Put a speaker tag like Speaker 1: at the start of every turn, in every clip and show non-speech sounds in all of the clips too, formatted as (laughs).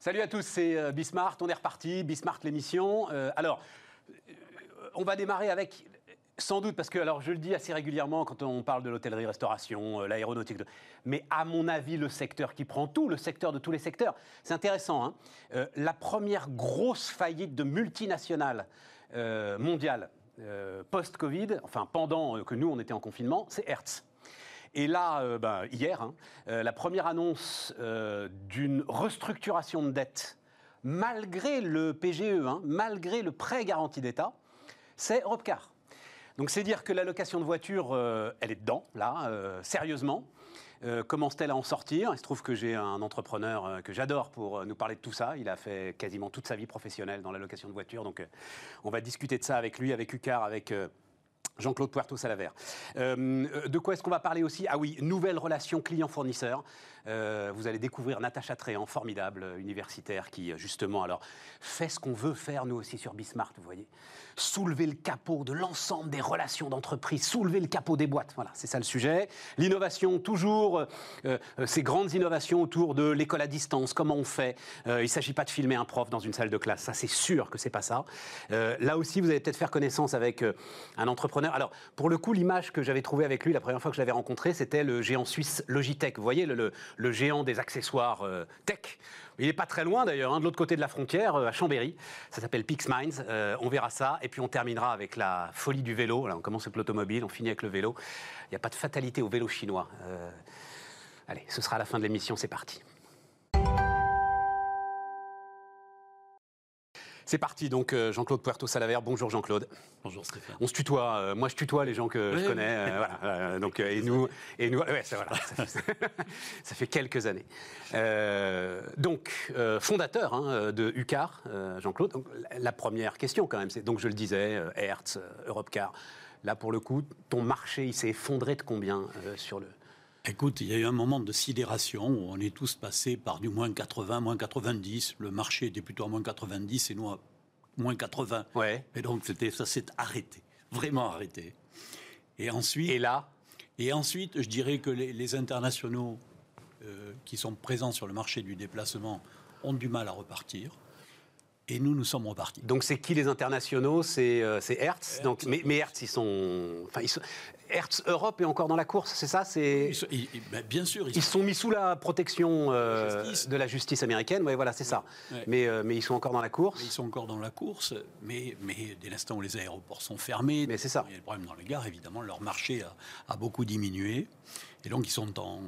Speaker 1: Salut à tous, c'est euh, Bismart, on est reparti, Bismart l'émission. Euh, alors, euh, on va démarrer avec, sans doute, parce que, alors je le dis assez régulièrement quand on parle de l'hôtellerie-restauration, l'aéronautique, mais à mon avis, le secteur qui prend tout, le secteur de tous les secteurs, c'est intéressant. Hein la première grosse faillite de multinationales mondiales post-Covid, enfin pendant que nous on était en confinement, c'est Hertz. Et là, euh, ben, hier, hein, euh, la première annonce euh, d'une restructuration de dette, malgré le PGE, hein, malgré le prêt garanti d'État, c'est Europcar. Donc c'est dire que la location de voiture, elle est dedans, là, sérieusement. Commence-t-elle à en sortir? Il se trouve que j'ai un entrepreneur que j'adore pour nous parler de tout ça. Il a fait quasiment toute sa vie professionnelle dans la location de voiture. Donc on va discuter de ça avec lui, avec Ucar, avec... Jean-Claude Puerto Salaver. Euh, de quoi est-ce qu'on va parler aussi? Ah oui, nouvelle relation client-fournisseur. Euh, vous allez découvrir Natacha Tréant, formidable universitaire, qui justement alors fait ce qu'on veut faire nous aussi sur Bismart, vous voyez. Soulever le capot de l'ensemble des relations d'entreprise, soulever le capot des boîtes. Voilà, c'est ça le sujet. L'innovation, toujours, euh, ces grandes innovations autour de l'école à distance, comment on fait. il ne s'agit pas de filmer un prof dans une salle de classe, ça c'est sûr que c'est pas ça. là aussi, vous allez peut-être faire connaissance avec un entrepreneur alors, pour le coup, l'image que j'avais trouvée avec lui la première fois que je l'avais rencontré, c'était le géant suisse Logitech. Vous voyez, le, géant des accessoires euh, tech. Il n'est pas très loin d'ailleurs, hein, de l'autre côté de la frontière, euh, à Chambéry. Ça s'appelle PixMinds. Euh, on verra ça. Et puis on terminera avec la folie du vélo. Là, on commence avec l'automobile, on finit avec le vélo. Il n'y a pas de fatalité au vélo chinois. allez, ce sera la fin de l'émission. C'est parti. C'est parti, donc euh, Jean-Claude Puerto Salaver. Bonjour Jean-Claude.
Speaker 2: Bonjour Stéphane.
Speaker 1: On se tutoie. Euh, moi, je tutoie les gens que je connais. Euh, voilà, donc, et nous, et nous, ouais, ça, voilà, ça, fait, (laughs) quelques années. donc, fondateur hein, de UCAR, Jean-Claude. La première question, quand même, c'est donc je le disais, Hertz, Europcar. Là, pour le coup, ton marché, il s'est effondré de combien sur le
Speaker 2: Écoute, il y a eu un moment de sidération où on est tous passés par du moins 80, moins 90. Le marché était plutôt à moins 90 et nous à moins 80.
Speaker 1: Ouais.
Speaker 2: Et donc c'était, ça s'est arrêté, vraiment arrêté. Et ensuite.
Speaker 1: Et là
Speaker 2: Et ensuite, je dirais que les, internationaux euh, qui sont présents sur le marché du déplacement ont du mal à repartir. Et nous, nous sommes repartis.
Speaker 1: Donc, c'est qui les internationaux? C'est euh, Hertz. Donc, mais, mais, Hertz, ils sont, enfin, ils sont, Hertz Europe est encore dans la course, c'est ça C'est
Speaker 2: ben, bien sûr.
Speaker 1: Ils, ils, sont mis sous la protection euh, de la justice américaine. Oui, voilà, c'est ça. Mais, euh, mais ils sont encore dans la course.
Speaker 2: ils sont encore dans la course, mais, mais dès l'instant où les aéroports sont fermés,
Speaker 1: mais c'est ça.
Speaker 2: Il y a des problèmes dans les gares. Évidemment, leur marché a, a beaucoup diminué, et donc ils sont en,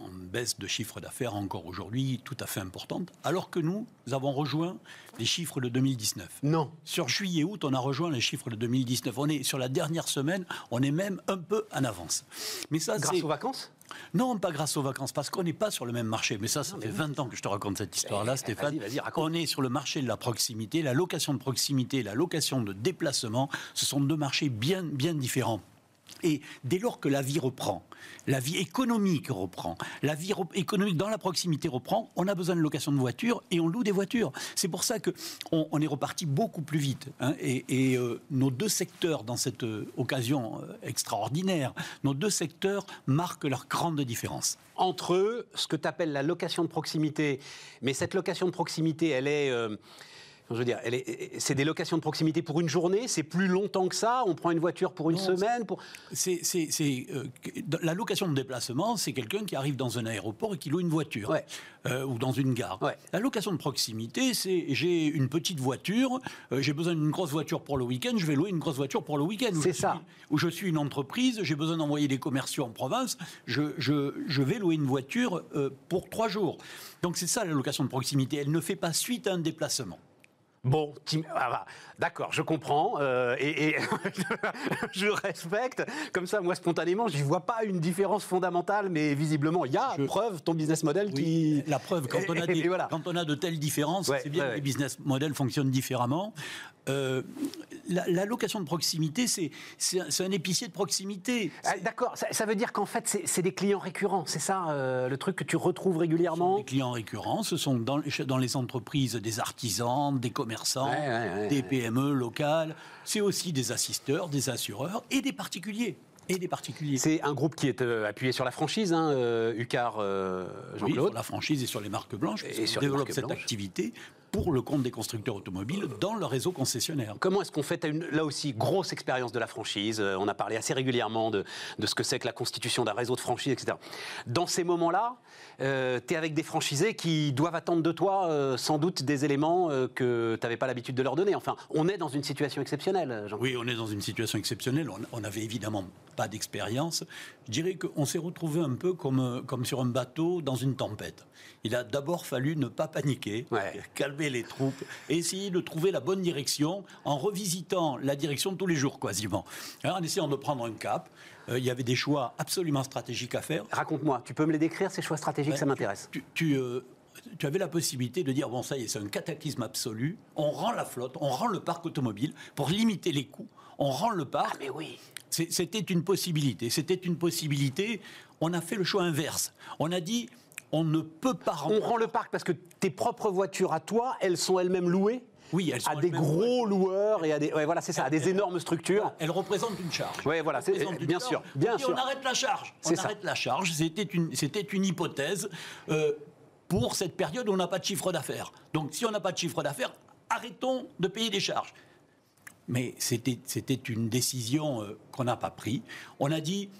Speaker 2: en baisse de chiffre d'affaires encore aujourd'hui tout à fait importante, alors que nous, nous avons rejoint les chiffres de 2019.
Speaker 1: Non.
Speaker 2: Sur juillet-août, on a rejoint les chiffres de 2019. On est sur la dernière semaine, on est même un peu en avance.
Speaker 1: Mais ça, grâce aux vacances?
Speaker 2: Non, pas grâce aux vacances, parce qu'on n'est pas sur le même marché. Mais ça, ça fait 20 ans que je te raconte cette histoire-là, eh, Stéphane.
Speaker 1: Vas -y,
Speaker 2: on est sur le marché de la proximité, la location de proximité, la location de déplacement. Ce sont deux marchés bien, bien différents. Et dès lors que la vie reprend, la vie économique reprend, la vie économique dans la proximité reprend, on a besoin de location de voitures et on loue des voitures. C'est pour ça que on, est reparti beaucoup plus vite. Hein. et, euh, nos deux secteurs, dans cette euh, occasion euh, extraordinaire, nos deux secteurs marquent leur grande différence.
Speaker 1: Entre eux, ce que tu appelles la location de proximité, mais cette location de proximité, elle est je veux dire, c'est des locations de proximité pour une journée, c'est plus longtemps que ça. On prend une voiture pour une semaine. Pour...
Speaker 2: C'est, euh, la location de déplacement, c'est quelqu'un qui arrive dans un aéroport et qui loue une voiture euh, ou dans une gare. La location de proximité, c'est j'ai une petite voiture, euh, j'ai besoin d'une grosse voiture pour le week-end, je vais louer une grosse voiture pour le week-end.
Speaker 1: C'est ça.
Speaker 2: où je suis une entreprise, j'ai besoin d'envoyer des commerciaux en province, je, je, je vais louer une voiture pour trois jours. Donc c'est ça la location de proximité. Elle ne fait pas suite à un déplacement.
Speaker 1: Bon, ah, d'accord, je comprends euh, et, (laughs) je respecte. Comme ça, moi, spontanément, je n'y vois pas une différence fondamentale, mais visiblement, il y a preuve ton business model qui.
Speaker 2: La preuve, quand (laughs) on a, quand on a de telles différences, c'est bien que les business models fonctionnent différemment. Euh, la, location de proximité, c'est un, épicier de proximité.
Speaker 1: Ah, d'accord, ça, veut dire qu'en fait, c'est des clients récurrents, c'est ça euh, le truc que tu retrouves régulièrement
Speaker 2: Des clients récurrents, ce sont dans, dans les entreprises des artisans, des commerçants, des PME locales, c'est aussi des assisteurs, des assureurs et des particuliers. et des particuliers.
Speaker 1: C'est un groupe qui est euh, appuyé sur la franchise, hein, euh, UCAR euh,
Speaker 2: Oui,
Speaker 1: Jean-Claude.
Speaker 2: sur la franchise et sur les marques blanches.
Speaker 1: Et sur
Speaker 2: développe cette
Speaker 1: blanches.
Speaker 2: activité pour le compte des constructeurs automobiles dans le réseau concessionnaire.
Speaker 1: Comment est-ce qu'on fait? Une, là aussi, grosse expérience de la franchise. Euh, on a parlé assez régulièrement de, de ce que c'est que la constitution d'un réseau de franchise, etc. Dans ces moments-là, tu es avec des franchisés qui doivent attendre de toi euh, sans doute des éléments euh, que tu n'avais pas l'habitude de leur donner. Enfin, on est dans une situation exceptionnelle, jean
Speaker 2: Oui, on est dans une situation exceptionnelle. On n'avait évidemment pas d'expérience. Je dirais qu'on s'est retrouvé un peu comme, comme sur un bateau dans une tempête. Il a d'abord fallu ne pas paniquer,
Speaker 1: Ouais.
Speaker 2: calmer les troupes et essayer de trouver la bonne direction en revisitant la direction tous les jours quasiment. Hein, en essayant de prendre un cap. Euh, il y avait des choix absolument stratégiques à faire.
Speaker 1: Raconte-moi, tu peux me les décrire, ces choix stratégiques, ça
Speaker 2: Ouais,
Speaker 1: m'intéresse.
Speaker 2: Tu, tu, euh, tu avais la possibilité de dire bon, ça y est, c'est un cataclysme absolu. On rend la flotte, on rend le parc automobile pour limiter les coûts. On rend le parc.
Speaker 1: Ah, mais oui
Speaker 2: C'était une possibilité. C'était une possibilité. On a fait le choix inverse. On a dit on ne peut pas
Speaker 1: On rend le parc parce que tes propres voitures à toi, elles sont elles-mêmes louées
Speaker 2: Oui, elles sont
Speaker 1: à des gros loueurs et à des ouais, voilà c'est ça à des énormes structures.
Speaker 2: Elle représente une charge.
Speaker 1: Ouais, voilà, c'est-
Speaker 2: une
Speaker 1: bien
Speaker 2: charge.
Speaker 1: sûr, bien
Speaker 2: On dit,
Speaker 1: sûr.
Speaker 2: On arrête la charge. On
Speaker 1: ça.
Speaker 2: arrête la charge. C'était une, c'était une hypothèse euh, pour cette période où on n'a pas de chiffre d'affaires. Donc, si on n'a pas de chiffre d'affaires, arrêtons de payer des charges. Mais c'était, une décision euh, qu'on n'a pas prise. On a dit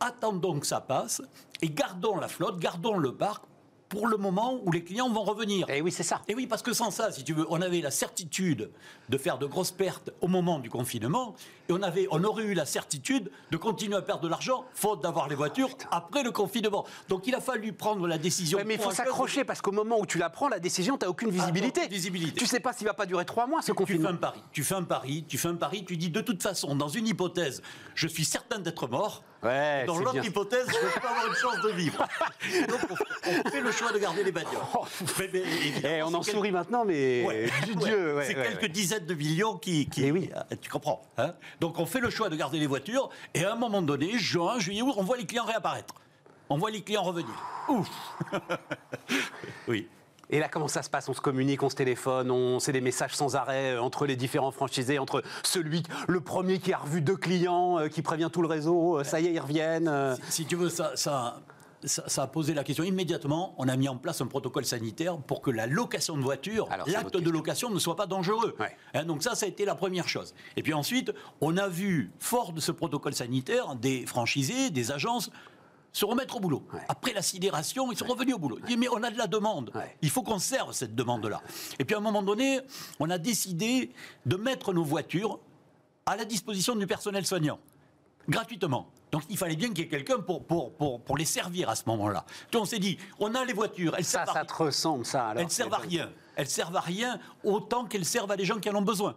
Speaker 2: attendons que ça passe et gardons la flotte, gardons le parc pour le moment où les clients vont revenir.
Speaker 1: Et oui, c'est ça.
Speaker 2: Et oui, parce que sans ça, si tu veux, on avait la certitude de faire de grosses pertes au moment du confinement, et on, avait, on aurait eu la certitude de continuer à perdre de l'argent, faute d'avoir les voitures, après le confinement. Donc il a fallu prendre la décision.
Speaker 1: Ouais, mais il faut s'accrocher parce qu'au moment où tu la prends, la décision, tu n'as aucune visibilité.
Speaker 2: aucune visibilité.
Speaker 1: Tu sais pas s'il va pas durer trois mois ce
Speaker 2: Tu fais
Speaker 1: confinement.
Speaker 2: un pari, tu fais un pari, tu fais un pari, tu dis de toute façon, dans une hypothèse, je suis certain d'être mort.
Speaker 1: Ouais,
Speaker 2: dans l'autre hypothèse, je ne vais pas avoir une chance de vivre. Donc on, on fait le choix de garder les bagnoles. Mais- mais évidemment,
Speaker 1: Eh, on en sourit maintenant, mais
Speaker 2: Ouais,
Speaker 1: du
Speaker 2: ouais.
Speaker 1: Dieu. ouais,
Speaker 2: c'est quelques dizaines de millions qui. qui
Speaker 1: Eh oui.
Speaker 2: euh, Tu comprends hein Donc on fait le choix de garder les voitures et à un moment donné, juin, juillet, août, on voit les clients réapparaître. On voit les clients revenir. Ouf (laughs) Oui.
Speaker 1: Et là, comment ça se passe? On se communique, on se téléphone, on c'est des messages sans arrêt euh, entre les différents franchisés, entre celui, le premier qui a revu deux clients, euh, qui prévient tout le réseau, euh, ça y est, ils reviennent. euh.
Speaker 2: Si, si tu veux, ça, ça, ça, ça a posé la question. Immédiatement, on a mis en place un protocole sanitaire pour que la location de voiture, l'acte de location ne soit pas dangereux.
Speaker 1: Ouais.
Speaker 2: Hein, donc ça, ça a été la première chose. Et puis ensuite, on a vu, fort de ce protocole sanitaire, des franchisés, des agences se remettre au boulot.
Speaker 1: Ouais.
Speaker 2: Après la sidération, ils sont revenus au boulot. Ils disent, mais on a de la demande.
Speaker 1: Ouais.
Speaker 2: Il faut qu'on serve cette demande-là. Et puis à un moment donné, on a décidé de mettre nos voitures à la disposition du personnel soignant, gratuitement. Donc il fallait bien qu'il y ait quelqu'un pour, pour, pour, pour les servir à ce moment-là. Donc on s'est dit, on a les voitures, elles
Speaker 1: Ça,
Speaker 2: servent à
Speaker 1: ça te ressemble, ça alors
Speaker 2: elles servent à rien. Elles servent à rien autant qu'elles servent à des gens qui en ont besoin.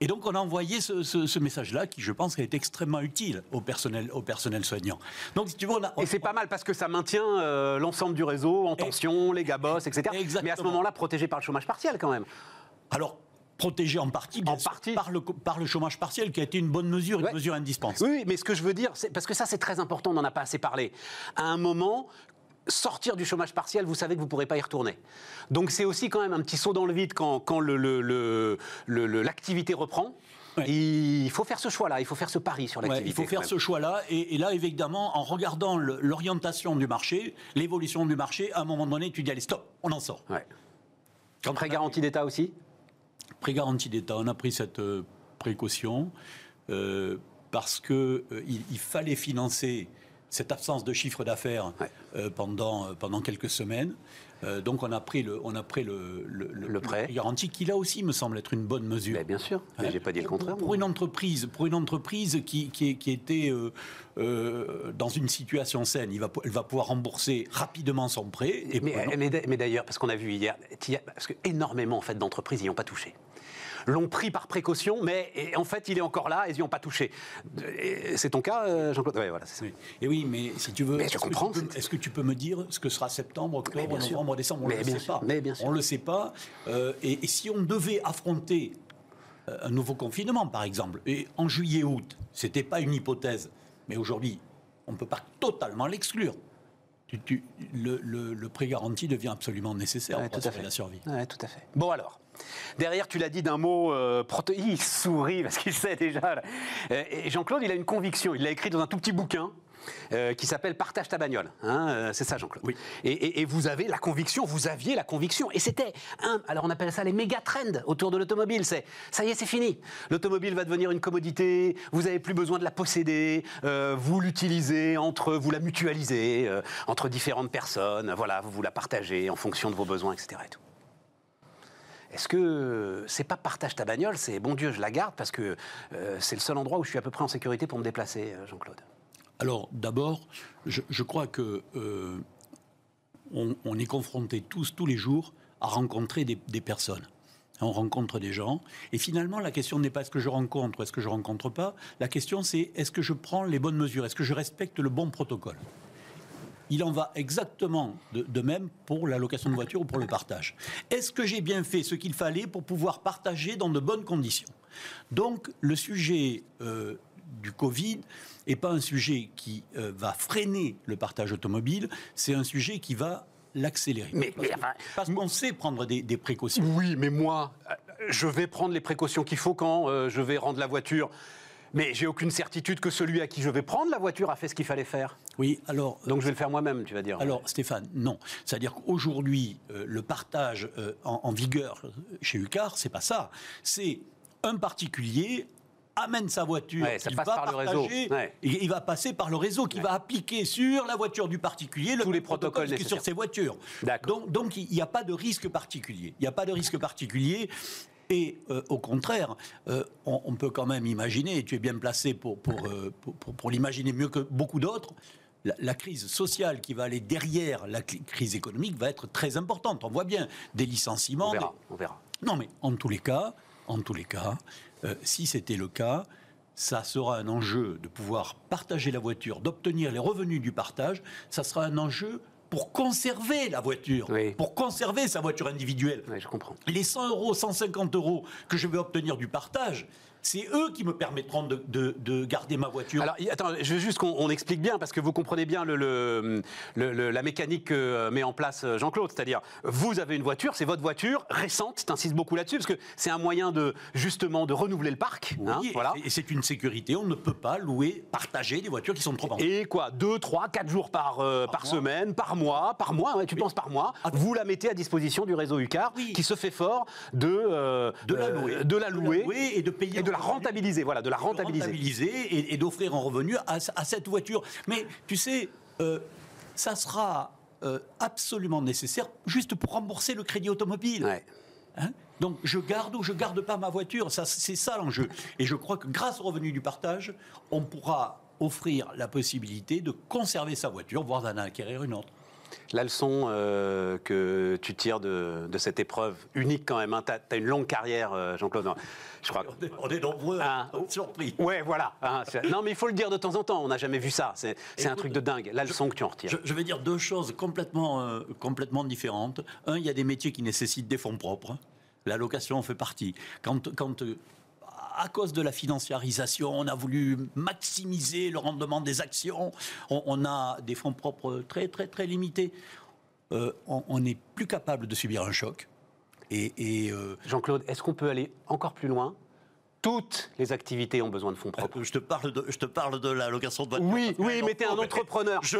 Speaker 2: Et donc on a envoyé ce, ce- ce message-là qui, je pense, est extrêmement utile au personnel, au personnel soignant. Donc si tu veux, on a,
Speaker 1: Et c'est pas mal parce que ça maintient euh, l'ensemble du réseau en tension, les gars etc. Mais à ce moment-là, protégé par le chômage partiel quand même.
Speaker 2: alors protégé en partie, bien
Speaker 1: En
Speaker 2: sûr,
Speaker 1: partie.
Speaker 2: par, le, par le chômage partiel, qui a été une bonne mesure,
Speaker 1: Ouais.
Speaker 2: une mesure indispensable.
Speaker 1: Oui, mais ce que je veux dire, parce que ça c'est très important, on n'en a pas assez parlé. À un moment, sortir du chômage partiel, vous savez que vous ne pourrez pas y retourner. Donc c'est aussi quand même un petit saut dans le vide quand, quand le- le- le- le- le- l'activité reprend.
Speaker 2: Ouais.
Speaker 1: Il faut faire ce choix-là, il faut faire ce pari sur
Speaker 2: Ouais,
Speaker 1: l'activité.
Speaker 2: il faut faire ce choix-là. Et, et là, évidemment, en regardant l'orientation du marché, l'évolution du marché, à un moment donné, tu dis allez, stop, on en sort.
Speaker 1: Ouais.
Speaker 2: Quand
Speaker 1: Prêt garantie d'État aussi?
Speaker 2: Pré garantie d'État, on a pris cette euh, précaution euh, parce que euh, il fallait financer cette absence de chiffre d'affaires
Speaker 1: Ouais.
Speaker 2: euh, pendant, euh, pendant quelques semaines. Euh, donc on a pris le, on a pris le, le,
Speaker 1: Le prêt.
Speaker 2: garanti qui là aussi me semble être une bonne mesure.
Speaker 1: Bien sûr, mais
Speaker 2: Hein
Speaker 1: j'ai pas dit le contraire.
Speaker 2: Pour
Speaker 1: moi.
Speaker 2: une entreprise, pour une entreprise qui, qui, qui était euh, dans une situation saine, il va, elle va pouvoir rembourser rapidement son prêt. Et
Speaker 1: Mais, mais- d'ailleurs, parce qu'on a vu hier, parce que énormément en fait, d'entreprises n'y ont pas touché. L'ont pris par précaution, mais et en fait, il est encore là et ils n'y ont pas touché. C'est ton cas, euh, Jean-Claude? Oui, voilà.
Speaker 2: Oui. Et oui, mais si tu veux,
Speaker 1: Mais je
Speaker 2: est-ce que
Speaker 1: comprends,
Speaker 2: tu peux-
Speaker 1: c'est-
Speaker 2: Est-ce que tu peux me dire ce que sera septembre, octobre,
Speaker 1: bien sûr.
Speaker 2: novembre, décembre? On ne le sait pas. On ne le sait pas. Euh, et, si on devait affronter euh, un nouveau confinement, par exemple, et en juillet-août, c'était pas une hypothèse, mais aujourd'hui, on ne peut pas totalement l'exclure. Tu- tu- le, le- le prêt garanti devient absolument nécessaire
Speaker 1: Ouais,
Speaker 2: pour
Speaker 1: tout à
Speaker 2: assurer
Speaker 1: fait.
Speaker 2: la survie.
Speaker 1: Ouais, tout à fait. Bon alors, Derrière, tu l'as dit d'un mot euh. Il sourit parce qu'il sait déjà. Euh, et Jean-Claude, il a une conviction. Il l'a écrit dans un tout petit bouquin. Euh, qui s'appelle Partage ta bagnole. Hein, euh, c'est ça, Jean-Claude.
Speaker 2: Oui.
Speaker 1: Et, et- et vous avez la conviction, vous aviez la conviction. Et c'était un. Alors on appelle ça les méga trends autour de l'automobile. C'est ça y est, c'est fini. L'automobile va devenir une commodité. Vous n'avez plus besoin de la posséder. euh, vous l'utilisez entre, vous la mutualisez entre différentes personnes. Voilà, vous vous la partagez en fonction de vos besoins, etc. et tout. Est-ce que c'est pas partage ta bagnole, c'est bon Dieu, je la garde parce que euh, c'est le seul endroit où je suis à peu près en sécurité pour me déplacer, euh, Jean-Claude?
Speaker 2: Alors, d'abord, je, crois que euh, on, est confronté tous, tous les jours, à rencontrer des, des personnes. On rencontre des gens. Et finalement, la question n'est pas est-ce que je rencontre ou est-ce que je rencontre pas. La question, c'est est-ce que je prends les bonnes mesures? Est-ce que je respecte le bon protocole? Il en va exactement de, de même pour la location de voiture ou pour le partage. Est-ce que j'ai bien fait ce qu'il fallait pour pouvoir partager dans de bonnes conditions? Donc, le sujet euh, du Covid n'est pas un sujet qui euh, va freiner le partage automobile, c'est un sujet qui va l'accélérer.
Speaker 1: Mais-
Speaker 2: Parce
Speaker 1: mais
Speaker 2: que-
Speaker 1: enfin,
Speaker 2: parce qu'on sait prendre des, des précautions.
Speaker 1: Oui, mais moi, euh, je vais prendre les précautions qu'il faut quand euh, je vais rendre la voiture. Mais j'ai aucune certitude que celui à qui je vais prendre la voiture a fait ce qu'il fallait faire.
Speaker 2: Oui, alors
Speaker 1: Donc je vais le faire moi-même, tu vas dire.
Speaker 2: Alors Stéphane, non. C'est-à-dire qu'aujourd'hui, euh, le partage euh, en, en vigueur chez Ucar, c'est pas ça. C'est un particulier amène sa voiture,
Speaker 1: Ouais, ça
Speaker 2: il
Speaker 1: passe
Speaker 2: va
Speaker 1: par le réseau.
Speaker 2: partager,
Speaker 1: Ouais.
Speaker 2: et il va passer par le réseau qui va appliquer sur la voiture du particulier le
Speaker 1: Tous les protocoles
Speaker 2: protocole sur ses voitures. Donc, donc, il n'y a pas de risque particulier. Il n'y a pas de risque particulier. Et euh, au contraire, euh, on, on peut quand même imaginer, et tu es bien placé pour, pour, euh, pour, pour- pour l'imaginer mieux que beaucoup d'autres, la, la crise sociale qui va aller derrière la crise économique va être très importante. On voit bien des licenciements.
Speaker 1: on verra,
Speaker 2: des-
Speaker 1: on verra.
Speaker 2: Non, mais en tous les cas, en tous les cas, euh, si c'était le cas, ça sera un enjeu de pouvoir partager la voiture, d'obtenir les revenus du partage. Ça sera un enjeu pour conserver la voiture,
Speaker 1: Oui.
Speaker 2: pour conserver sa voiture individuelle.
Speaker 1: Je comprends.
Speaker 2: Les 100 euros, 150 euros que je vais obtenir du partage, c'est eux qui me permettront de, de- de garder ma voiture.
Speaker 1: Alors, attends, je veux juste qu'on on explique bien, parce que vous comprenez bien le, le- le- le- la mécanique que euh, met en place euh, Jean-Claude. C'est-à-dire, vous avez une voiture, c'est votre voiture récente, t'insistes beaucoup là-dessus, parce que c'est un moyen de, justement, de renouveler le parc. hein,
Speaker 2: Oui, et
Speaker 1: voilà.
Speaker 2: c'est- et c'est une sécurité. On ne peut pas louer, partager des voitures qui sont trop anciennes.
Speaker 1: Et quoi Deux, trois, quatre jours par, euh, par, semaine, par mois, par mois, ouais, tu penses par mois,
Speaker 2: Ah,
Speaker 1: vous la mettez à disposition du réseau UCAR,
Speaker 2: Oui.
Speaker 1: qui se fait fort de, euh,
Speaker 2: de la louer,
Speaker 1: de la louer,
Speaker 2: et de payer
Speaker 1: et de la rentabiliser, voilà, de la
Speaker 2: de
Speaker 1: rentabiliser.
Speaker 2: rentabiliser et, et d'offrir un revenu à, à cette voiture. Mais tu sais, euh, ça sera euh, absolument nécessaire juste pour rembourser le crédit automobile.
Speaker 1: Ouais.
Speaker 2: Hein? Donc je garde ou je garde pas ma voiture, ça, c'est ça l'enjeu. Et je crois que grâce au revenu du partage, on pourra offrir la possibilité de conserver sa voiture, voire d'en acquérir une autre.
Speaker 1: La leçon euh, que tu tires de, de cette épreuve unique quand même, tu as, une longue carrière, euh, Jean-Claude. Non, Je crois.
Speaker 2: On est, on est nombreux
Speaker 1: Ah.
Speaker 2: à être surpris.
Speaker 1: Ouais, voilà. hein, non, mais il faut le dire de temps en temps. On n'a jamais vu ça. C'est un truc de dingue. La leçon que tu en retires.
Speaker 2: Je, je vais dire deux choses complètement, euh, complètement différentes. Un, il y a des métiers qui nécessitent des fonds propres. La location en fait partie. Quand, quand à cause de la financiarisation, on a voulu maximiser le rendement des actions, on, a des fonds propres très, très, très limités. Euh, on- n'est plus capable de subir un choc. Et, et, euh,
Speaker 1: Jean-Claude, est-ce qu'on peut aller encore plus loin Toutes les activités ont besoin de fonds propres.
Speaker 2: je, te parle de, je te parle de la location de voiture.
Speaker 1: Oui, oui, mais t'es un entrepreneur.
Speaker 2: Je-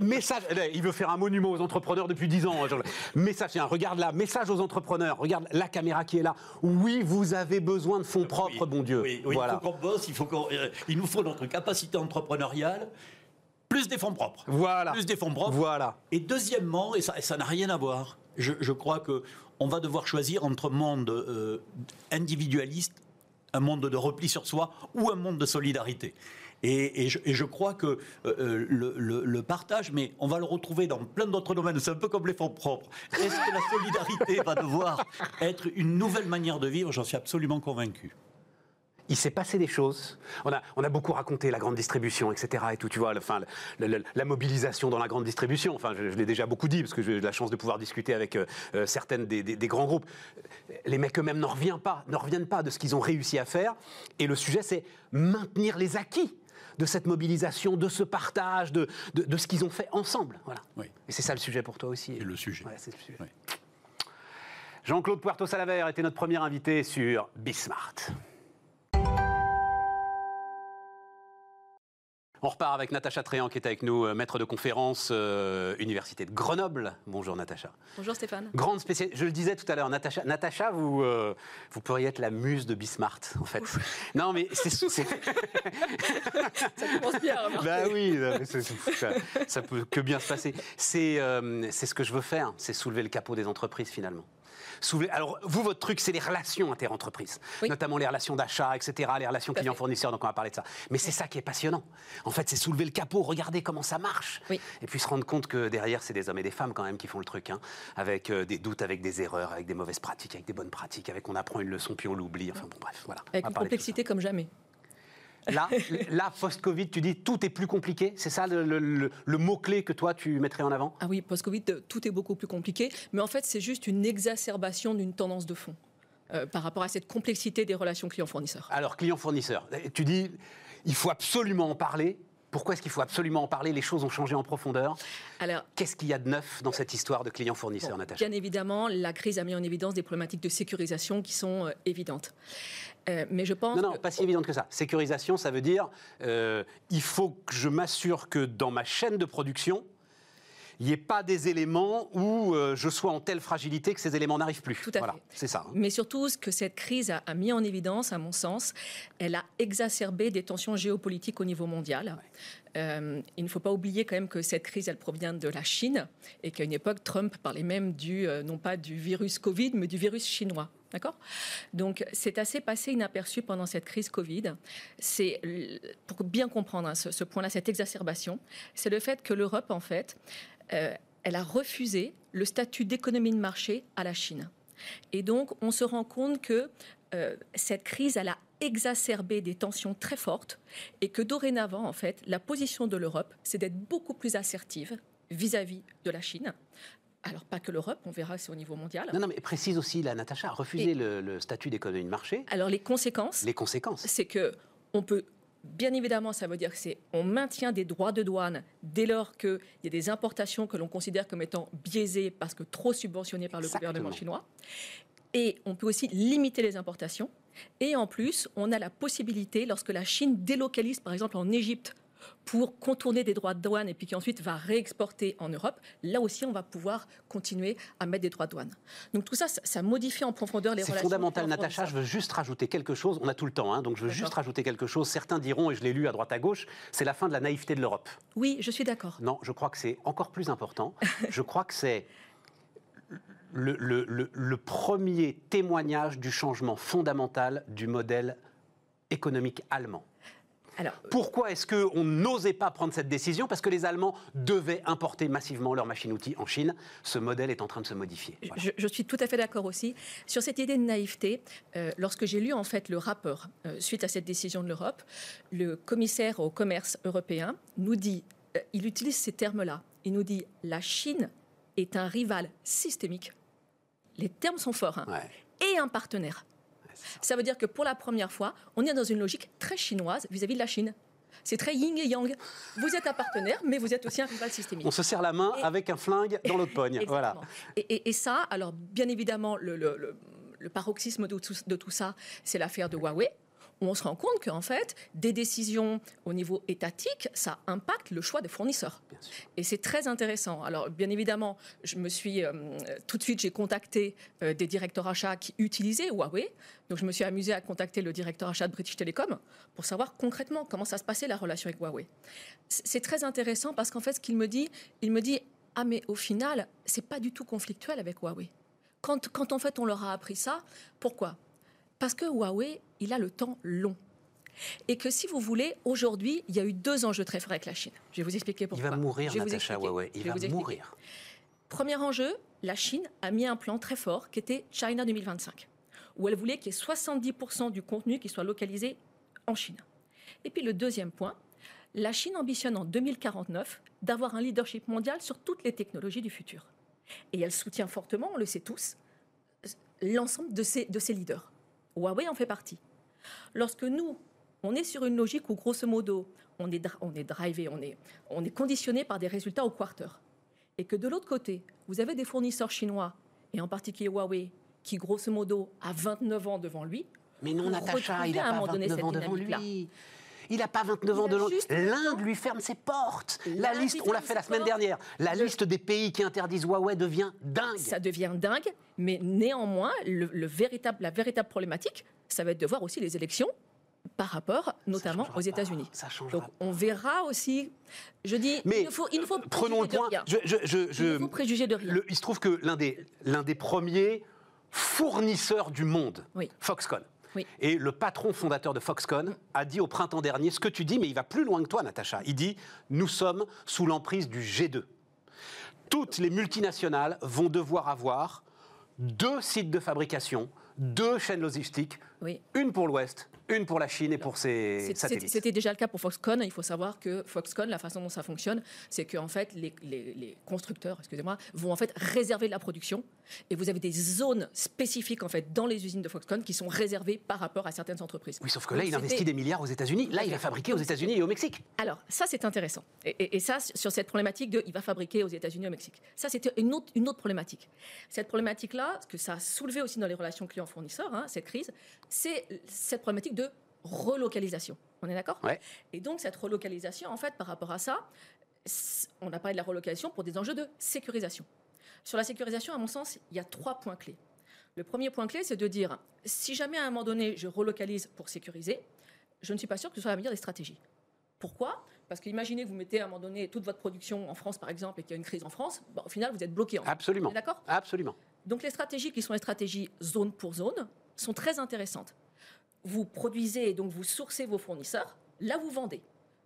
Speaker 2: (laughs)
Speaker 1: Message. eh, Il veut faire un monument aux entrepreneurs depuis 10 ans. Jean- Message. tiens, regarde là. Message aux entrepreneurs. Regarde la caméra qui est là. Oui, vous avez besoin de fonds propres,
Speaker 2: Oui,
Speaker 1: bon Dieu.
Speaker 2: oui, oui,
Speaker 1: voilà.
Speaker 2: Il faut qu'on bosse, il, faut qu'on- euh, il nous faut notre capacité entrepreneuriale, plus des fonds propres.
Speaker 1: Voilà.
Speaker 2: Plus des fonds propres.
Speaker 1: Voilà.
Speaker 2: Et deuxièmement, et ça et ça n'a rien à voir, je, je crois que on va devoir choisir entre monde euh, individualiste, un monde de repli sur soi, ou un monde de solidarité. Et, je, crois que euh, le, le- le partage, mais on va le retrouver dans plein d'autres domaines, c'est un peu comme les fonds propres. Est-ce que la solidarité va devoir être une nouvelle manière de vivre? J'en suis absolument convaincu.
Speaker 1: Il s'est passé des choses. On a, on a beaucoup raconté la grande distribution, etc. Et tout, tu vois, le- enfin, le- le- la mobilisation dans la grande distribution. Enfin, je, je l'ai déjà beaucoup dit parce que j'ai eu la chance de pouvoir discuter avec euh, euh, certaines des, des- des grands groupes. Les mecs eux-mêmes n'en reviennent pas, ne reviennent pas de ce qu'ils ont réussi à faire. Et le sujet, c'est maintenir les acquis de cette mobilisation, de ce partage, de, de- de ce qu'ils ont fait ensemble. Voilà.
Speaker 2: Oui.
Speaker 1: Et c'est ça le sujet pour toi aussi.
Speaker 2: C'est le sujet.
Speaker 1: C'est le sujet.
Speaker 2: Oui.
Speaker 1: Jean-Claude Puerto Salaver était notre premier invité sur Bismart. On repart avec Natacha Tréant qui est avec nous, euh, maître de conférence, euh, Université de Grenoble. Bonjour Natacha.
Speaker 3: Bonjour Stéphane.
Speaker 1: Grande spécialiste, je le disais tout à l'heure, Natacha, Natacha vous, euh, vous pourriez être la muse de Bismart, en fait. (laughs) Non, mais c'est. (laughs)
Speaker 3: ça commence bien,
Speaker 1: Bah oui, ça, ça, peut que bien se passer. C'est c'est ce que je veux faire, c'est soulever le capot des entreprises finalement. Alors, vous, votre truc, c'est les relations interentreprises, notamment les relations d'achat, etc., les relations clients-fournisseurs, donc on va parler de ça. Mais c'est ça qui est passionnant. En fait, c'est soulever le capot, regarder comment ça marche, et puis se rendre compte que derrière, c'est des hommes et des femmes quand même qui font le truc, hein, avec euh, des doutes, avec des erreurs, avec des mauvaises pratiques, avec des bonnes pratiques, avec on apprend une leçon puis on l'oublie. Enfin bon, bref, voilà.
Speaker 3: Avec une complexité comme jamais.
Speaker 1: Là, (laughs) là post-Covid, tu dis tout est plus compliqué. C'est ça le, mot-clé que toi, tu mettrais en avant?
Speaker 3: Ah oui, post-Covid, tout est beaucoup plus compliqué. Mais en fait, c'est juste une exacerbation d'une tendance de fond euh, par rapport à cette complexité des relations clients-fournisseurs.
Speaker 1: Alors, clients-fournisseurs, tu dis, il faut absolument en parler. Pourquoi est-ce qu'il faut absolument en parler? Les choses ont changé en profondeur. Alors, qu'est-ce qu'il y a de neuf dans cette histoire de clients-fournisseurs, Natacha?
Speaker 3: Bien évidemment, la crise a mis en évidence des problématiques de sécurisation qui sont euh, évidentes.
Speaker 1: Euh, mais je pense. Non, non, pas si évidente que ça. Sécurisation, ça veut dire euh, il faut que je m'assure que dans ma chaîne de production, il n'y ait pas des éléments où euh, je sois en telle fragilité que ces éléments n'arrivent plus.
Speaker 3: Tout à
Speaker 1: voilà, C'est ça.
Speaker 3: Hein. Mais surtout, ce que cette crise a, mis en évidence, à mon sens, elle a exacerbé des tensions géopolitiques au niveau mondial. Euh, il ne faut pas oublier quand même que cette crise, elle provient de la Chine et qu'à une époque, Trump parlait même du, euh, non pas du virus Covid, mais du virus chinois. D'accord? Donc, c'est assez passé inaperçu pendant cette crise Covid. C'est, pour bien comprendre hein, ce, point-là, cette exacerbation, c'est le fait que l'Europe, en fait, euh, elle a refusé le statut d'économie de marché à la Chine. Et donc, on se rend compte que cette crise, elle a exacerbé des tensions très fortes et que dorénavant, en fait, la position de l'Europe, c'est d'être beaucoup plus assertive vis-à-vis de la Chine. Alors, pas que l'Europe, on verra, c'est au niveau mondial.
Speaker 1: Non, non, mais précise aussi, la Natacha, refuser le, le, statut d'économie de marché.
Speaker 3: Alors, les conséquences.
Speaker 1: Les conséquences.
Speaker 3: C'est que on peut Bien évidemment, ça veut dire que c'est on maintient des droits de douane dès lors qu'il y a des importations que l'on considère comme étant biaisées parce que trop subventionnées par le gouvernement chinois. Et on peut aussi limiter les importations. Et en plus, on a la possibilité, lorsque la Chine délocalise, par exemple en Égypte, pour contourner des droits de douane et puis qui ensuite va réexporter en Europe, là aussi on va pouvoir continuer à mettre des droits de douane. Donc tout ça, ça modifie en profondeur les relations.
Speaker 1: C'est fondamental, Natacha. Je veux juste rajouter quelque chose. On a tout le temps, hein, donc je veux juste rajouter quelque chose. Certains diront, et je l'ai lu à droite à gauche, c'est la fin de la naïveté de l'Europe.
Speaker 3: Oui, je suis d'accord.
Speaker 1: Non, je crois que c'est encore plus important. (laughs) je crois que c'est le, le, premier témoignage du changement fondamental du modèle économique allemand. Pourquoi est-ce qu'on n'osait pas prendre cette décision? Parce que les Allemands devaient importer massivement leurs machines-outils en Chine. Ce modèle est en train de se modifier.
Speaker 3: Je, suis tout à fait d'accord aussi. Sur cette idée de naïveté, euh, lorsque j'ai lu en fait le rapport euh, suite à cette décision de l'Europe, le commissaire au commerce européen nous dit, euh, il utilise ces termes-là, il nous dit la Chine est un rival systémique. Les termes sont forts. Hein, et un partenaire. Ça veut dire que pour la première fois, on est dans une logique très chinoise vis-à-vis de la Chine. C'est très yin et yang. Vous êtes un partenaire, mais vous êtes aussi un rival systémique.
Speaker 1: On se serre la main avec un flingue dans l'autre pogne. (laughs) voilà.
Speaker 3: Et, ça, alors bien évidemment, le, paroxysme de tout ça, c'est l'affaire de Huawei on se rend compte qu'en fait, des décisions au niveau étatique, ça impacte le choix des fournisseurs. Et c'est très intéressant. Alors, bien évidemment, je me suis euh, tout de suite, j'ai contacté euh, des directeurs achats qui utilisaient Huawei. Donc, je me suis amusé à contacter le directeur achat de British Telecom pour savoir concrètement comment ça se passait la relation avec Huawei. C'est très intéressant parce qu'en fait, ce qu'il me dit, il me dit ah mais au final, c'est pas du tout conflictuel avec Huawei. Quand, quand en fait on leur a appris ça, pourquoi? Parce que Huawei, il a le temps long. Et que si vous voulez, aujourd'hui, il y a eu deux enjeux très forts avec la Chine. Je vais vous expliquer pourquoi.
Speaker 1: Il va mourir, Natacha Huawei. Il va mourir.
Speaker 3: Premier enjeu, la Chine a mis un plan très fort qui était China 2025, où elle voulait qu'il y ait 70% du contenu qui soit localisé en Chine. Et puis le deuxième point, la Chine ambitionne en 2049 d'avoir un leadership mondial sur toutes les technologies du futur. Et elle soutient fortement, on le sait tous, l'ensemble de ces, de ces leaders. Huawei en fait partie. Lorsque nous, on est sur une logique où, grosso modo, on est, on est drivé, on est, on est conditionné par des résultats au quarter, et que de l'autre côté, vous avez des fournisseurs chinois, et en particulier Huawei, qui grosso modo a 29 ans devant lui.
Speaker 1: Mais non, Natacha, il
Speaker 3: un
Speaker 1: pas
Speaker 3: moment donné
Speaker 1: 29
Speaker 3: cette
Speaker 1: ans devant lui. Il n'a pas 29
Speaker 3: Il
Speaker 1: ans
Speaker 3: juste le
Speaker 1: L'Inde lui ferme ses portes. La liste, on l'a fait la semaine dernière. La liste des pays qui interdisent Huawei devient dingue.
Speaker 3: Ça devient dingue, mais néanmoins, le, le véritable, la véritable problématique, ça va être de voir aussi les élections par rapport notamment aux. États-Unis. Donc on verra aussi. Je dis,
Speaker 1: Mais
Speaker 3: il ne faut, il ne faut
Speaker 1: prenons le
Speaker 3: de
Speaker 1: point.
Speaker 3: rien.
Speaker 1: Je, je- je-
Speaker 3: Il ne faut préjuger de rien.
Speaker 1: le- il se trouve que l'un des, l'un des premiers fournisseurs du monde,
Speaker 3: Oui.
Speaker 1: Foxconn, Et le patron fondateur de Foxconn a dit au printemps dernier ce que tu dis, mais il va plus loin que toi, Natacha. Il dit Nous sommes sous l'emprise du G2. Toutes les multinationales vont devoir avoir deux sites de fabrication, deux chaînes logistiques,
Speaker 3: Oui.
Speaker 1: une pour l'Ouest, une pour la Chine et pour ses satellites.
Speaker 3: C'était déjà le cas pour Foxconn. Il faut savoir que Foxconn, la façon dont ça fonctionne, c'est que en fait, les, les- les constructeurs, excusez-moi, vont en fait réserver la production. Et vous avez des zones spécifiques en fait dans les usines de Foxconn qui sont réservées par rapport à certaines entreprises.
Speaker 1: Oui, sauf que là,
Speaker 3: Donc,
Speaker 1: il investit des milliards aux États-Unis. Là, il va fabriquer aux États-Unis et au Mexique.
Speaker 3: Alors, ça, c'est intéressant. Et, et- et ça, sur cette problématique de il va fabriquer aux États-Unis, au Mexique. Ça, c'était une autre, une autre problématique. Cette problématique-là, ce que ça a soulevé aussi dans les relations clients-fournisseurs, hein, cette crise, c'est cette problématique de relocalisation. On est d'accord?
Speaker 1: Ouais.
Speaker 3: Et donc, cette relocalisation, en fait, par rapport à ça, on a parlé de la relocalisation pour des enjeux de sécurisation. Sur la sécurisation, à mon sens, il y a trois points clés. Le premier point clé, c'est de dire, si jamais à un moment donné, je relocalise pour sécuriser, je ne suis pas sûr que ce soit la meilleure des stratégies. Pourquoi? Parce qu'imaginez que vous mettez à un moment donné toute votre production en France, par exemple, et qu'il y a une crise en France, bon, au final, vous êtes bloqué. En.
Speaker 1: Absolument.
Speaker 3: D'accord?
Speaker 1: Absolument.
Speaker 3: donc les stratégies qui sont les stratégies zone pour zone sont très intéressantes. Vous produisez, donc vous sourcez vos fournisseurs, là vous vendez.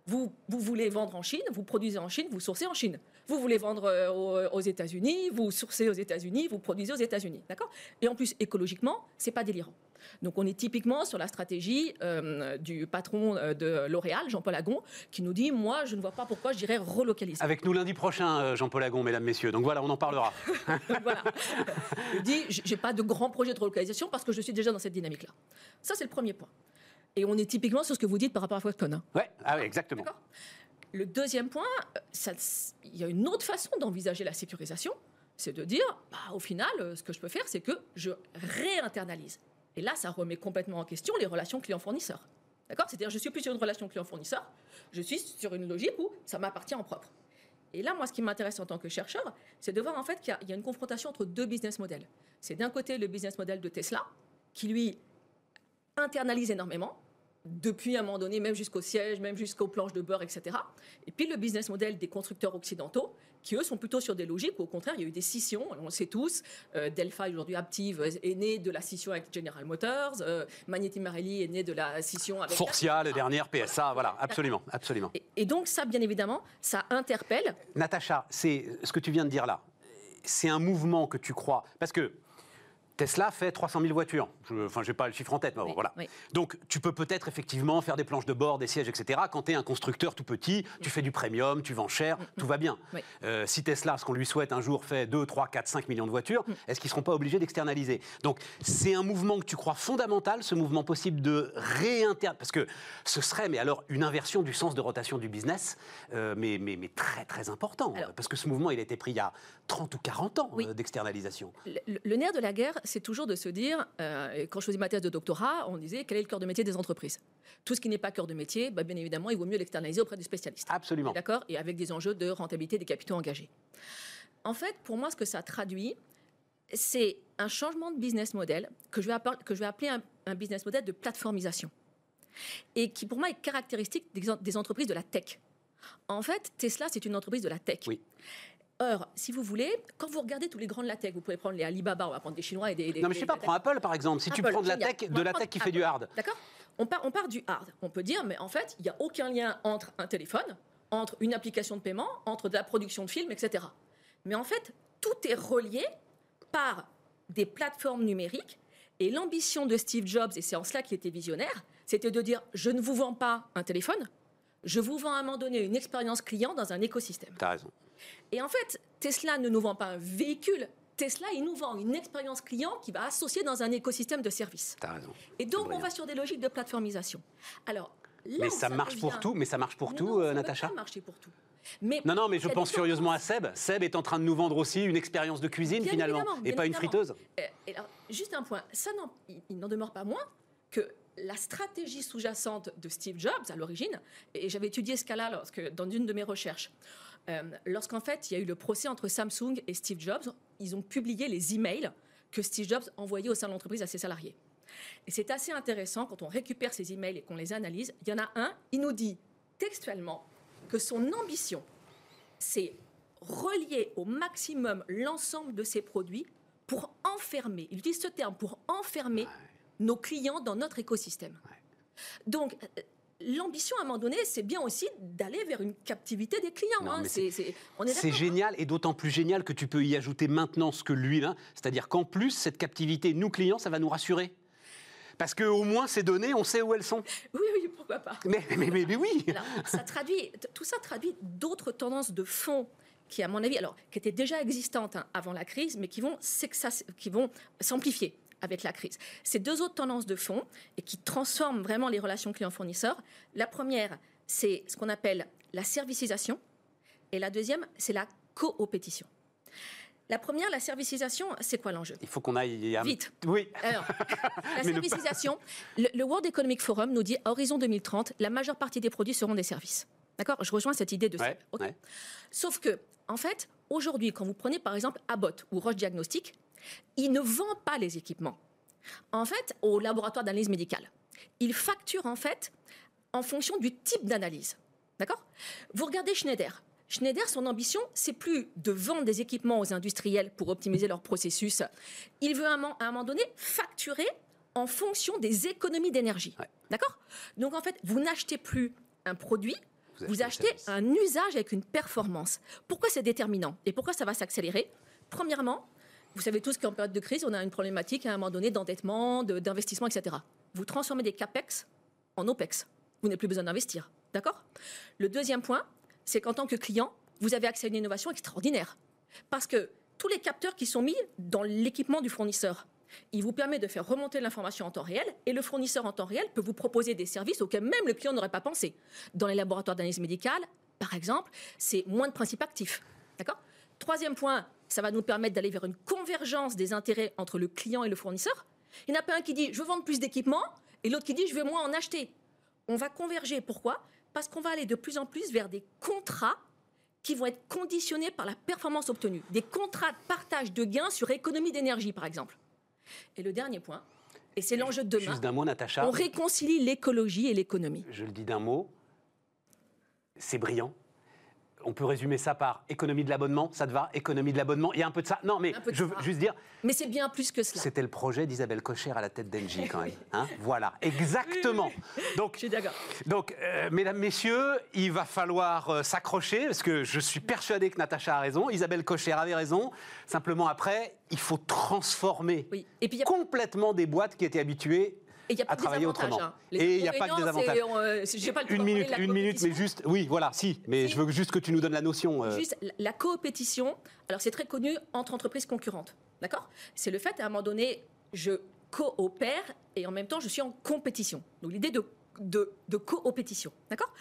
Speaker 3: Vous, vous voulez vendre en Chine, vous produisez en Chine, vous sourcez en Chine. Vous voulez vendre euh, aux, aux États-Unis, vous sourcez aux États-Unis, vous produisez aux États-Unis. D'accord? Et en plus, écologiquement, c'est pas délirant. Donc on est typiquement sur la stratégie euh, du patron euh, de L'Oréal, Jean-Paul Agon, qui nous dit Moi, je ne vois pas pourquoi je dirais relocaliser.
Speaker 1: Avec nous lundi prochain, euh, Jean-Paul Agon, mesdames, messieurs. Donc voilà, on en parlera. (laughs)
Speaker 3: voilà. Il dit, j'ai pas de grand projet de relocalisation parce que je suis déjà dans cette dynamique-là. Ça, c'est le premier point. Et on est typiquement sur ce que vous dites par rapport à Foxconn. hein.
Speaker 1: Ouais, ah oui, exactement.
Speaker 3: Le deuxième point, euh, il y a une autre façon d'envisager la sécurisation, c'est de dire, bah, au final, euh, ce que je peux faire, c'est que je réinternalise. Et là, ça remet complètement en question les relations client-fournisseur. D'accord? C'est-à-dire, je suis plus sur une relation client-fournisseur, je suis sur une logique où ça m'appartient en propre. Et là, moi, ce qui m'intéresse en tant que chercheur, c'est de voir en fait qu'il y y, a une confrontation entre deux business models. C'est d'un côté le business model de Tesla, qui lui internalise énormément, depuis un moment donné, même jusqu'au siège, même jusqu'aux planches de beurre, etc. Et puis le business model des constructeurs occidentaux, qui eux sont plutôt sur des logiques où au contraire, il y a eu des scissions, on le sait tous. Euh, Delphi, aujourd'hui Aptiv, est né de la scission avec General Motors. Euh, Magneti Marelli est né de la scission avec...
Speaker 1: Forcia, le dernier, PSA, voilà, absolument, absolument.
Speaker 3: Et, et donc ça, bien évidemment, ça interpelle.
Speaker 1: Natacha, c'est ce que tu viens de dire là. C'est un mouvement que tu crois. Parce que Tesla fait 300 000 voitures. Je, enfin, je n'ai pas le chiffre en tête, mais
Speaker 3: Oui,
Speaker 1: voilà.
Speaker 3: oui.
Speaker 1: Donc, tu peux peut-être effectivement faire des planches de bord, des sièges, etc. Quand tu es un constructeur tout petit, tu fais du premium, tu vends cher, tout va bien.
Speaker 3: Mm, Oui.
Speaker 1: Euh, si Tesla, ce qu'on lui souhaite un jour, fait 2, 3, 4, 5 millions de voitures, est-ce qu'ils ne seront pas obligés d'externaliser? Donc, c'est un mouvement que tu crois fondamental, ce mouvement possible de réinter... Parce que ce serait, mais alors, une inversion du sens de rotation du business, euh, mais, mais, mais très, très important.
Speaker 3: Alors-
Speaker 1: parce que ce mouvement, il a été pris il y a 30 ou 40 ans euh, d'externalisation.
Speaker 3: Le, le nerf de la guerre, c'est toujours de se dire, euh, et quand je faisais ma thèse de doctorat, on disait quel est le cœur de métier des entreprises? Tout ce qui n'est pas cœur de métier, bah, bien évidemment, il vaut mieux l'externaliser auprès des spécialistes.
Speaker 1: Absolument.
Speaker 3: D'accord? Et avec des enjeux de rentabilité des capitaux engagés. En fait, pour moi, ce que ça traduit, c'est un changement de business model que je vais, appel- que je vais appeler un, un business model de plateformisation. Et qui, pour moi, est caractéristique des, des entreprises de la tech. En fait, Tesla, c'est une entreprise de la tech.
Speaker 1: Oui.
Speaker 3: Or, si vous voulez, quand vous regardez tous les grands de la tech, vous pouvez prendre les Alibaba, on va prendre des Chinois et des. des-
Speaker 1: Non, mais je sais
Speaker 3: des-
Speaker 1: pas, prends Apple par exemple. Si tu
Speaker 3: Apple,
Speaker 1: prends de la
Speaker 3: génial.
Speaker 1: tech, de la qui fait du hard.
Speaker 3: D'accord? On part, on part du hard. On peut dire, mais en fait, il n'y a aucun lien entre un téléphone, entre une application de paiement, entre de la production de films, etc. Mais en fait, tout est relié par des plateformes numériques. Et l'ambition de Steve Jobs, et c'est en cela qu'il était visionnaire, c'était de dire, je ne vous vends pas un téléphone, je vous vends à un moment donné une expérience client dans un écosystème.
Speaker 1: T'as raison.
Speaker 3: Et en fait, Tesla ne nous vend pas un véhicule. Tesla, il nous vend une expérience client qui va associer dans un écosystème de services.
Speaker 1: T'as raison.
Speaker 3: Et donc, on va sur des logiques de plateformisation. Alors,
Speaker 1: mais ça, marche pour tout, mais ça marche pour tout,
Speaker 3: non, ça
Speaker 1: Natacha.
Speaker 3: Peut pas marcher pour tout. Mais
Speaker 1: non, non, mais je pense furieusement à Seb. Seb est en train de nous vendre aussi une expérience de cuisine
Speaker 3: Bien
Speaker 1: finalement, et pas une friteuse.
Speaker 3: Euh, et alors, juste un point, ça n'en- il, n'en demeure pas moins que la stratégie sous-jacente de Steve Jobs à l'origine, et j'avais étudié ce cas-là lorsque, dans une de mes recherches, euh, lorsqu'en fait il y a eu le procès entre Samsung et Steve Jobs, ils ont publié les emails que Steve Jobs envoyait au sein de l'entreprise à ses salariés. Et c'est assez intéressant quand on récupère ces emails et qu'on les analyse. Il y en a un, il nous dit textuellement que son ambition, c'est relier au maximum l'ensemble de ses produits pour enfermer, il utilise ce terme, pour enfermer nos clients dans notre écosystème. Donc, euh, l'ambition, à un moment donné, c'est bien aussi d'aller vers une captivité des clients. Hein. C'est- hein.
Speaker 1: génial et d'autant plus génial que tu peux y ajouter maintenant ce que lui, là, c'est-à-dire qu'en plus, cette captivité, nous clients, ça va nous rassurer. Parce qu'au moins, ces données, on sait où elles sont.
Speaker 3: Oui, oui, pourquoi pas.
Speaker 1: Mais, mais, mais, mais oui
Speaker 3: Alors, ça traduit, tout ça traduit d'autres tendances de fond qui, à mon avis, alors, qui étaient déjà existantes hein, avant la crise, mais qui vont s'amplifier avec la crise. Ces deux autres tendances de fond et qui transforment vraiment les relations clients-fournisseurs. La première, c'est ce qu'on appelle la servicisation, et la deuxième, c'est la coopétition. La première, la servicisation, c'est quoi l'enjeu?
Speaker 1: Il faut qu'on aille...
Speaker 3: Vite.
Speaker 1: Oui.
Speaker 3: alors, (laughs) la servicisation, le, le World Economic Forum nous dit à horizon 2030, la majeure partie des produits seront des services. D'accord? Je rejoins cette idée de
Speaker 1: Ouais, ouais.
Speaker 3: Sauf que, en fait, aujourd'hui, quand vous prenez par exemple Abbott ou Roche Diagnostic, ils ne vendent pas les équipements. En fait, au laboratoire d'analyse médicale, ils facturent en fait en fonction du type d'analyse. D'accord? Vous regardez Schneider. Schneider, son ambition, c'est plus de vendre des équipements aux industriels pour optimiser leur processus. Il veut à un moment, à un moment donné facturer en fonction des économies d'énergie.
Speaker 1: Ouais.
Speaker 3: D'accord? Donc en fait, vous n'achetez plus un produit,
Speaker 1: Vous
Speaker 3: vous,
Speaker 1: achetez un
Speaker 3: usage avec une performance. Pourquoi c'est déterminant? Et pourquoi ça va s'accélérer? Premièrement, vous savez tous qu'en période de crise, on a une problématique à un moment donné d'endettement, de- d'investissement, etc. Vous transformez des CAPEX en OPEX. Vous n'avez plus besoin d'investir. D'accord? Le deuxième point, c'est qu'en tant que client, vous avez accès à une innovation extraordinaire. Parce que tous les capteurs qui sont mis dans l'équipement du fournisseur, il vous permet de faire remonter l'information en temps réel et le fournisseur en temps réel peut vous proposer des services auxquels même le client n'aurait pas pensé. Dans les laboratoires d'analyse médicale, par exemple, c'est moins de principes actifs. D'accord? Troisième point, ça va nous permettre d'aller vers une convergence des intérêts entre le client et le fournisseur. Il n'y en a pas un qui dit je veux vendre plus d'équipements et l'autre qui dit je veux moins en acheter. On va converger. Pourquoi? Parce qu'on va aller de plus en plus vers des contrats qui vont être conditionnés par la performance obtenue. Des contrats de partage de gains sur économie d'énergie, par exemple. Et le dernier point, et c'est l'enjeu de demain,
Speaker 1: Juste d'un mot, Natacha.
Speaker 3: on réconcilie l'écologie et l'économie.
Speaker 1: Je le dis d'un mot. C'est brillant. On peut résumer ça par économie de l'abonnement, ça te va Économie de l'abonnement, il y a un peu de ça. Non, mais je veux juste dire,
Speaker 3: Mais c'est bien plus que cela.
Speaker 1: c'était le projet d'Isabelle Cocher à la tête d'Engie quand même. (laughs) hein. voilà, exactement. Donc,
Speaker 3: Je suis d'accord.
Speaker 1: donc euh, mesdames, messieurs, il va falloir euh, s'accrocher parce que je suis persuadé que Natacha a raison, Isabelle Cocher avait raison. Simplement après, il faut transformer
Speaker 3: Oui. Et puis il y a
Speaker 1: complètement des boîtes qui étaient habituées
Speaker 3: Et a pas
Speaker 1: à travailler autrement.
Speaker 3: hein.
Speaker 1: Et il n'y a pas que des avantages.
Speaker 3: euh, pas le
Speaker 1: Une minute, une minute, mais juste, oui, voilà, si, mais
Speaker 3: Si.
Speaker 1: je veux juste que tu nous donnes la notion. euh,
Speaker 3: Juste la- la coopétition, alors c'est très connu entre entreprises concurrentes, d'accord? C'est le fait à un moment donné, je coopère et en même temps je suis en compétition. Donc l'idée de, de, de coopétition, d'accord?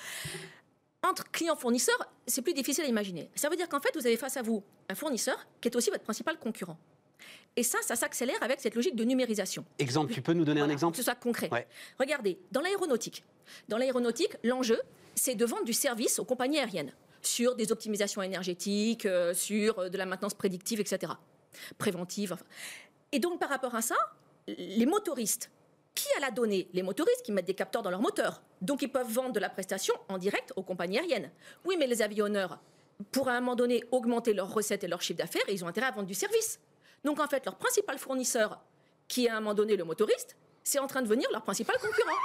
Speaker 3: Entre clients-fournisseurs, c'est plus difficile à imaginer. Ça veut dire qu'en fait, vous avez face à vous un fournisseur qui est aussi votre principal concurrent. Et ça, ça s'accélère avec cette logique de numérisation.
Speaker 1: Exemple, tu peux nous donner un exemple
Speaker 3: Que ce soit concret.
Speaker 1: Ouais.
Speaker 3: Regardez, dans l'aéronautique, dans l'aéronautique, l'enjeu, c'est de vendre du service aux compagnies aériennes sur des optimisations énergétiques, euh, sur euh, de la maintenance prédictive, etc. Préventive. enfin. Et donc, par rapport à ça, les motoristes, qui a la donnée? Les motoristes qui mettent des capteurs dans leur moteur. Donc, ils peuvent vendre de la prestation en direct aux compagnies aériennes. Oui, mais les avionneurs, pour à un moment donné augmenter leurs recettes et leur chiffre d'affaires, ils ont intérêt à vendre du service. Donc, en fait, leur principal fournisseur, qui est à un moment donné le motoriste, c'est en train de devenir leur principal concurrent.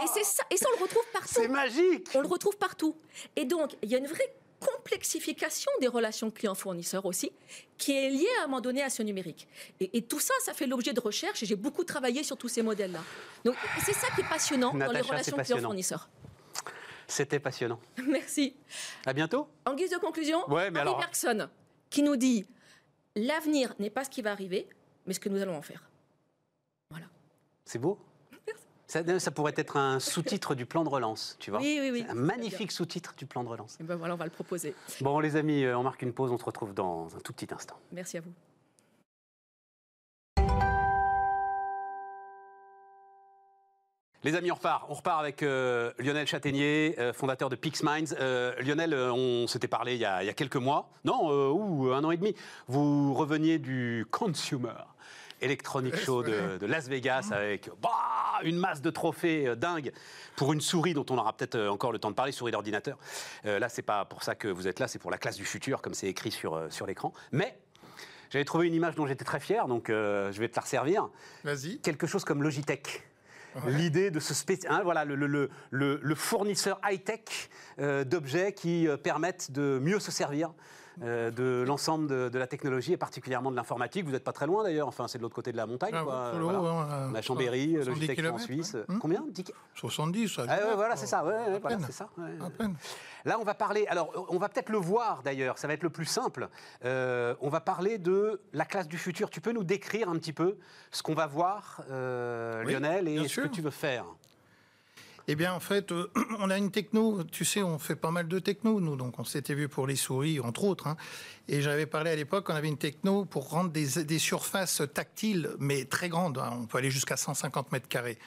Speaker 3: (laughs) et c'est ça, et ça on le retrouve partout.
Speaker 1: C'est magique
Speaker 3: On le retrouve partout. Et donc, il y a une vraie complexification des relations clients-fournisseurs aussi, qui est liée à un moment donné à ce numérique. Et, et tout ça, ça fait l'objet de recherche, et j'ai beaucoup travaillé sur tous ces modèles-là. Donc, c'est ça qui est passionnant dans les relations
Speaker 1: passionnant.
Speaker 3: clients-fournisseurs.
Speaker 1: C'était passionnant. (laughs)
Speaker 3: Merci.
Speaker 1: À bientôt
Speaker 3: En guise de conclusion,
Speaker 1: Ouais, mais
Speaker 3: Harry
Speaker 1: alors-
Speaker 3: Bergson, qui nous dit l'avenir n'est pas ce qui va arriver, mais ce que nous allons en faire. Voilà.
Speaker 1: C'est beau Ça, ça pourrait être un sous-titre du plan de relance, tu vois.
Speaker 3: Oui, oui, oui.
Speaker 1: Un magnifique sous-titre du plan de relance.
Speaker 3: Et ben voilà, on va le proposer.
Speaker 1: Bon, les amis, euh, on marque une pause, on se retrouve dans un tout petit instant.
Speaker 3: Merci à vous.
Speaker 1: Les amis, on repart. On repart avec euh, Lionel Châtaignier, euh, fondateur de PixMinds. Euh, Lionel, euh, on s'était parlé il y, a, il y a quelques mois, non, ou un an et demi. Vous reveniez du Consumer Electronic Show de, de Las Vegas avec bah, une masse de trophées dingue pour une souris dont on aura peut-être encore le temps de parler, souris d'ordinateur. Là, c'est pas pour ça que vous êtes là, c'est pour la classe du futur, comme c'est écrit sur, sur l'écran. Mais j'avais trouvé une image dont j'étais très fier, donc je vais te la resservir
Speaker 4: Vas-y.
Speaker 1: quelque chose comme Logitech. L'idée de ce hein, voilà, le fournisseur high-tech euh, d'objets qui euh, permettent de mieux se servir euh, de l'ensemble de, de la technologie et particulièrement de l'informatique. Vous n'êtes pas très loin d'ailleurs, enfin, c'est de l'autre côté de la montagne.
Speaker 4: Ah,
Speaker 1: quoi.
Speaker 4: l'eau,
Speaker 1: Voilà.
Speaker 4: hein,
Speaker 1: On a
Speaker 4: euh,
Speaker 1: Chambéry,
Speaker 4: 70
Speaker 1: Logitech en Suisse.
Speaker 4: Hmm.
Speaker 1: Combien 10
Speaker 4: 70, ça.
Speaker 1: ah ouais,
Speaker 4: va,
Speaker 1: voilà,
Speaker 4: quoi.
Speaker 1: c'est ça. ouais, ouais,
Speaker 4: À
Speaker 1: voilà, c'est ça. ouais.
Speaker 4: À peine.
Speaker 1: Là, on va parler. Alors, on va peut-être le voir d'ailleurs. Ça va être le plus simple. Euh, on va parler de la classe du futur. Tu peux nous décrire un petit peu ce qu'on va voir, euh,
Speaker 4: Oui,
Speaker 1: Lionel, et ce que tu veux faire?
Speaker 4: Eh bien, en fait, euh, (clears throat) on a une techno, tu sais, on fait pas mal de techno, nous, donc on s'était vu pour les souris, entre autres. hein. Et j'avais parlé à l'époque, on avait une techno pour rendre des, surfaces tactiles, mais très grandes. hein. On peut aller jusqu'à 150 mètres carrés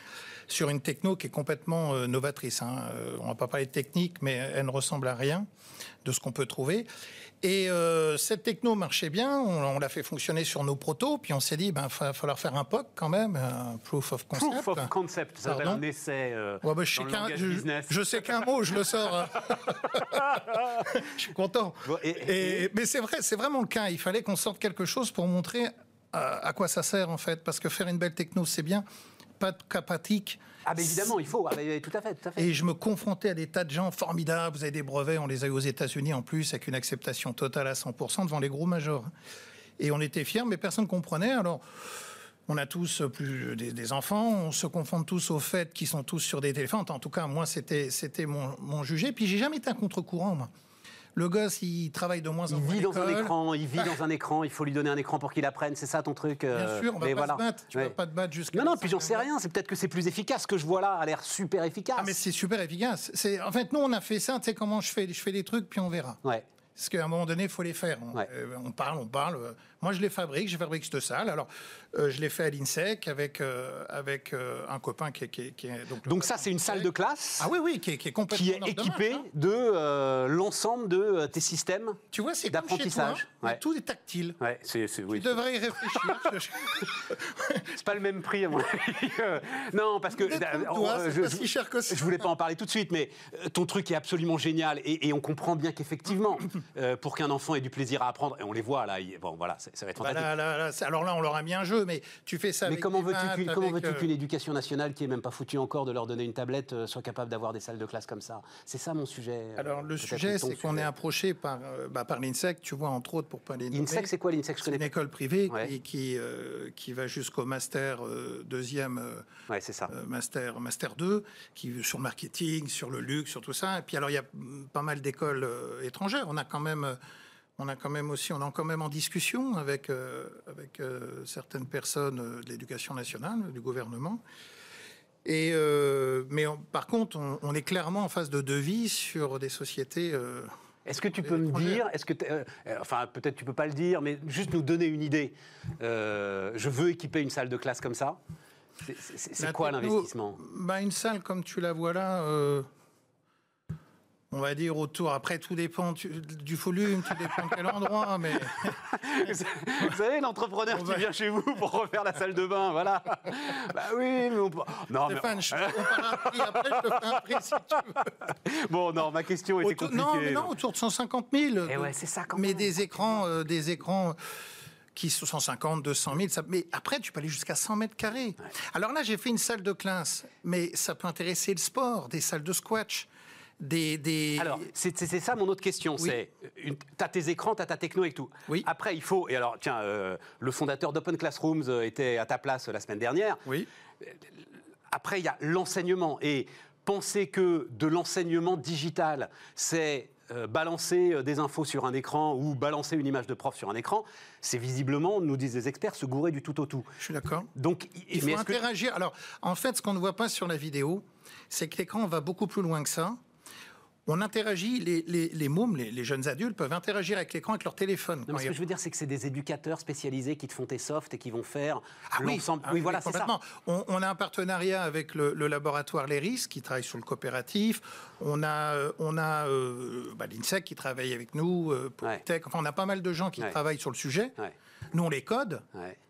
Speaker 4: sur une techno qui est complètement euh, novatrice. hein. Euh, on va pas parler de technique, mais elle ne ressemble à rien de ce qu'on peut trouver. Et euh, cette techno marchait bien, on, on l'a fait fonctionner sur nos protos, puis on s'est dit, ben, il va falloir faire un POC quand même, un proof of concept.
Speaker 1: Proof of concept, ça s'appelle un essai euh,
Speaker 4: Ouais, bah, je,
Speaker 1: dans
Speaker 4: sais
Speaker 1: le
Speaker 4: qu'un,
Speaker 1: langage
Speaker 4: je,
Speaker 1: business.
Speaker 4: je sais qu'un mot, je le sors. hein. (laughs) je suis content.
Speaker 1: Bon, et- et-
Speaker 4: Et- mais c'est vrai, c'est vraiment le cas. Il fallait qu'on sorte quelque chose pour montrer à, à quoi ça sert en fait, parce que faire une belle techno, c'est bien. Pas de cas pratique.
Speaker 1: Ah, mais évidemment, il faut. Ah, tout à fait, tout à fait.
Speaker 4: Et je me confrontais à des tas de gens formidables. Vous avez des brevets, on les a eu aux États-Unis en plus, avec une acceptation totale à 100% devant les gros majors. Et on était fiers, mais personne ne comprenait. Alors, on a tous plus des, des enfants, on se confond tous au fait qu'ils sont tous sur des téléphones. En tout cas, moi, c'était c'était mon, mon jugé. Puis j'ai jamais été un contre-courant, moi. Le gosse, il travaille de moins en
Speaker 1: Il
Speaker 4: moins.
Speaker 1: vit
Speaker 4: à
Speaker 1: dans un écran, il vit dans (laughs) un écran, il faut lui donner un écran pour qu'il apprenne, c'est ça ton truc euh,
Speaker 4: Bien sûr, on va
Speaker 1: mais
Speaker 4: pas
Speaker 1: voilà.
Speaker 4: se battre. Tu
Speaker 1: Ouais.
Speaker 4: vas pas te battre jusqu'à.
Speaker 1: Non, non, puis j'en sais rien, c'est peut-être que c'est plus efficace. Ce que je vois là a l'air super efficace.
Speaker 4: Ah, mais c'est super efficace. C'est en fait, nous, on a fait ça. Tu sais comment je fais Je fais des trucs, puis on verra.
Speaker 1: Ouais.
Speaker 4: Parce qu'à un moment donné, il faut les faire. On,
Speaker 1: Ouais.
Speaker 4: euh, on parle, on parle. Moi, je les fabrique, je fabrique cette salle. Alors, euh, je l'ai fait à l'INSEC avec, euh, avec un copain qui est. qui est- qui est- donc,
Speaker 1: ça, c'est une salle de classe
Speaker 4: Ah oui, oui, qui est, qui est complètement.
Speaker 1: qui est équipée
Speaker 4: hein.
Speaker 1: de l'ensemble de tes systèmes.
Speaker 4: Tu vois, c'est toi.
Speaker 1: d'apprentissage, ouais.
Speaker 4: Tout est tactile.
Speaker 1: Ouais, c'est oui,
Speaker 4: Tu devrais y réfléchir. (laughs)
Speaker 1: c'est pas le même prix à mon avis. Non, parce que euh,
Speaker 4: c'est pas si cher que ça.
Speaker 1: Je voulais pas en parler tout de suite, mais ton truc est absolument génial et, et on comprend bien qu'effectivement, (clears throat) euh, pour qu'un enfant ait du plaisir à apprendre, et on les voit là, il- bon voilà, ça va être
Speaker 4: Bah
Speaker 1: fantastique.
Speaker 4: là, là, là, c'est- alors là, on leur a mis un jeu, mais tu fais ça
Speaker 1: Mais
Speaker 4: avec
Speaker 1: comment veux-tu qu'une-
Speaker 4: euh,
Speaker 1: qu'une éducation nationale qui est même pas foutue encore de leur donner une tablette euh, soit capable d'avoir des salles de classe comme ça? C'est ça mon sujet.
Speaker 4: Alors le sujet, c'est qu'on est approché par, bah, par l'INSEC, tu vois, entre autres, pour pas les.
Speaker 1: Insect, c'est quoi l'Insect Je
Speaker 4: C'est une école privée
Speaker 1: Ouais.
Speaker 4: qui, qui, qui va jusqu'au master deuxième,
Speaker 1: Ouais, c'est ça.
Speaker 4: master, master 2, qui sur le marketing, sur le luxe, sur tout ça. Et puis alors il y a mm, pas mal d'écoles étrangères. On a quand même, on a quand même aussi, on est quand même en discussion avec euh, avec euh, certaines personnes euh, de l'éducation nationale, du gouvernement. Et euh, mais on- par contre, on, on est clairement en phase de devis sur des sociétés.
Speaker 1: Est-ce que tu peux me dire, est-ce que, enfin peut-être tu peux pas le dire, mais juste nous donner une idée. Je veux équiper une salle de classe comme ça. C'est-
Speaker 4: La
Speaker 1: quoi l'investissement?
Speaker 4: bah, Une salle comme tu la vois là, on va dire autour. Après, tout dépend du volume, tout dépend de quel endroit. (laughs) Mais
Speaker 1: Vous savez, l'entrepreneur qui
Speaker 4: va-
Speaker 1: vient chez vous pour refaire la salle de bain, voilà. (laughs) Bah oui, mais on peut- Non, mais-
Speaker 4: Stéphane, je on parle un prix. Après, je te fais un prix si tu veux. (laughs)
Speaker 1: Bon, non, ma question était
Speaker 4: Autour-
Speaker 1: compliquée.
Speaker 4: non, mais non, autour de 150 000.
Speaker 1: Eh ouais, c'est ça quand
Speaker 4: Mais
Speaker 1: même.
Speaker 4: des écrans, euh, des écrans qui sont 150, 200 000. Ça, mais après, tu peux aller jusqu'à 100 mètres carrés. Alors là, j'ai fait une salle de classe, mais ça peut intéresser le sport, des salles de squash, des. des...
Speaker 1: Alors, c'est ça mon autre question.
Speaker 4: Oui.
Speaker 1: C'est, une- t'as tes écrans, t'as ta techno et tout.
Speaker 4: Oui.
Speaker 1: Après, il faut. Et alors, tiens, euh, le fondateur d'Open Classrooms euh, était à ta place euh, la semaine dernière.
Speaker 4: oui.
Speaker 1: Après, il y a l'enseignement. Et penser que de l'enseignement digital, c'est euh, balancer euh, des infos sur un écran ou balancer une image de prof sur un écran, c'est visiblement, nous disent les experts, se gourer du tout au tout.
Speaker 4: Je suis d'accord.
Speaker 1: Donc,
Speaker 4: il faut interagir. Alors, en fait, ce qu'on ne voit pas sur la vidéo, c'est que l'écran va beaucoup plus loin que ça on interagit, les, les, les mômes, les, jeunes adultes peuvent interagir avec l'écran avec leur téléphone.
Speaker 1: ce que je veux dire, c'est que c'est des éducateurs spécialisés qui te font tes softs et qui vont faire ah l'ensemble.
Speaker 4: Ah oui, voilà, c'est ça. On, a un partenariat avec le, laboratoire Les qui travaille sur le coopératif. On a, euh, on a euh, bah, l'INSEC qui travaille avec nous, euh, Tech. Enfin, on a pas mal de gens qui travaillent sur le sujet. Nous, on les code.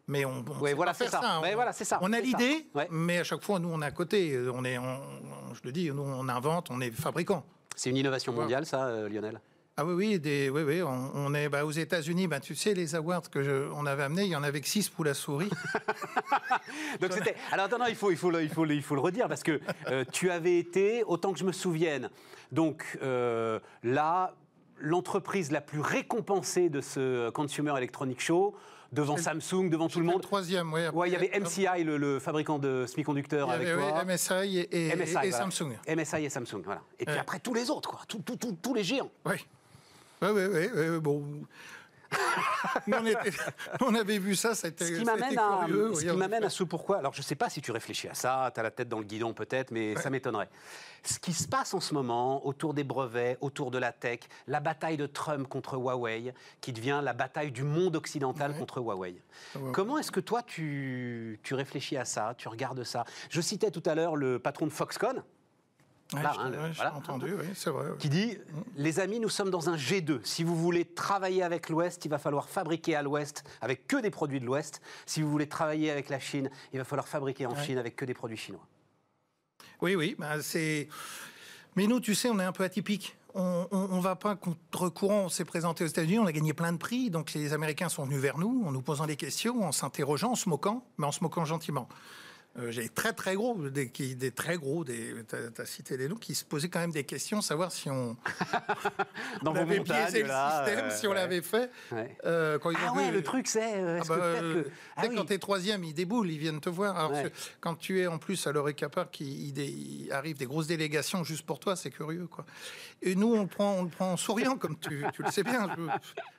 Speaker 4: Mais on,
Speaker 1: on voilà, c'est ça.
Speaker 4: Hein.
Speaker 1: voilà, ça.
Speaker 4: On a l'idée, mais à chaque fois, nous, on est à côté. On est, je le dis, nous, on invente, on est fabricant.
Speaker 1: C'est une innovation mondiale, ça, euh, Lionel?
Speaker 4: Ah oui, oui, des, oui, oui on, est bah, aux États-Unis. Bah, tu sais, les awards que on avait amenés, il y en avait que 6 pour la souris. (laughs)
Speaker 1: Donc c'était. Alors attends, il faut, il faut, il faut, il faut le redire parce que euh, tu avais été, autant que je me souvienne, donc euh, là, l'entreprise la plus récompensée de ce Consumer Electronic Show devant Samsung, devant tout le monde. Le
Speaker 4: troisième,
Speaker 1: oui. Ouais, il y avait MCI, le, fabricant de semi-conducteurs avec toi.
Speaker 4: MSI et, et, Samsung.
Speaker 1: MSI et Samsung, voilà. Et puis après, tous les autres, quoi. tous les géants.
Speaker 4: Oui. Oui, oui, oui. Bon, (laughs) on, avait vu ça, c'était
Speaker 1: Ce qui m'amène à, ce, qui m'amène à ce pourquoi. Alors, je ne sais pas si tu réfléchis à ça, tu as la tête dans le guidon peut-être, mais ça m'étonnerait. Ce qui se passe en ce moment autour des brevets, autour de la tech, la bataille de Trump contre Huawei, qui devient la bataille du monde occidental contre Huawei. Comment est-ce que toi, tu, tu réfléchis à ça, tu regardes ça? Je citais tout à l'heure le patron de Foxconn,
Speaker 4: entendu, oui, c'est vrai.
Speaker 1: Qui dit Les amis, nous sommes dans un G2. Si vous voulez travailler avec l'Ouest, il va falloir fabriquer à l'Ouest avec que des produits de l'Ouest. Si vous voulez travailler avec la Chine, il va falloir fabriquer en Chine avec que des produits chinois.
Speaker 4: Oui, oui, bah, c'est. Mais nous, tu sais, on est un peu atypique. On ne va pas contre courant. On s'est présenté aux États-Unis, on a gagné plein de prix. Donc les Américains sont venus vers nous en nous posant des questions, en s'interrogeant, en se moquant, mais en se moquant gentiment. Euh, j'ai très très gros, des, des très gros, des, as, cité des noms qui se posaient quand même des questions, savoir si on, (laughs)
Speaker 1: Dans avait biaisé le système,
Speaker 4: si on l'avait fait.
Speaker 1: Euh, quand ils ah ouais, le truc c'est, euh, ah bah, que,
Speaker 4: ah quand tu es troisième, ils déboulent, ils viennent te voir. Alors, quand tu es en plus à l'oreille capard, qu'il il arrive des grosses délégations juste pour toi, c'est curieux quoi. Et nous on le prend, on le prend en souriant, comme tu, tu le sais bien. Je,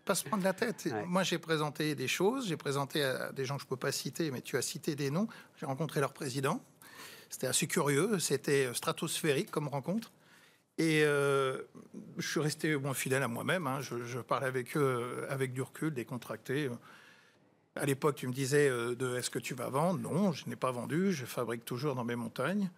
Speaker 4: pas se prendre la tête. Moi j'ai présenté des choses, j'ai présenté à des gens que je peux pas citer, mais tu as cité des noms. J'ai rencontré leur président. C'était assez curieux, c'était stratosphérique comme rencontre. Et euh, je suis resté moins fidèle à moi-même. Hein. Je, parlais avec eux avec du recul, décontracté. À l'époque, tu me disais euh, de est-ce que tu vas vendre? Non, je n'ai pas vendu. Je fabrique toujours dans mes montagnes.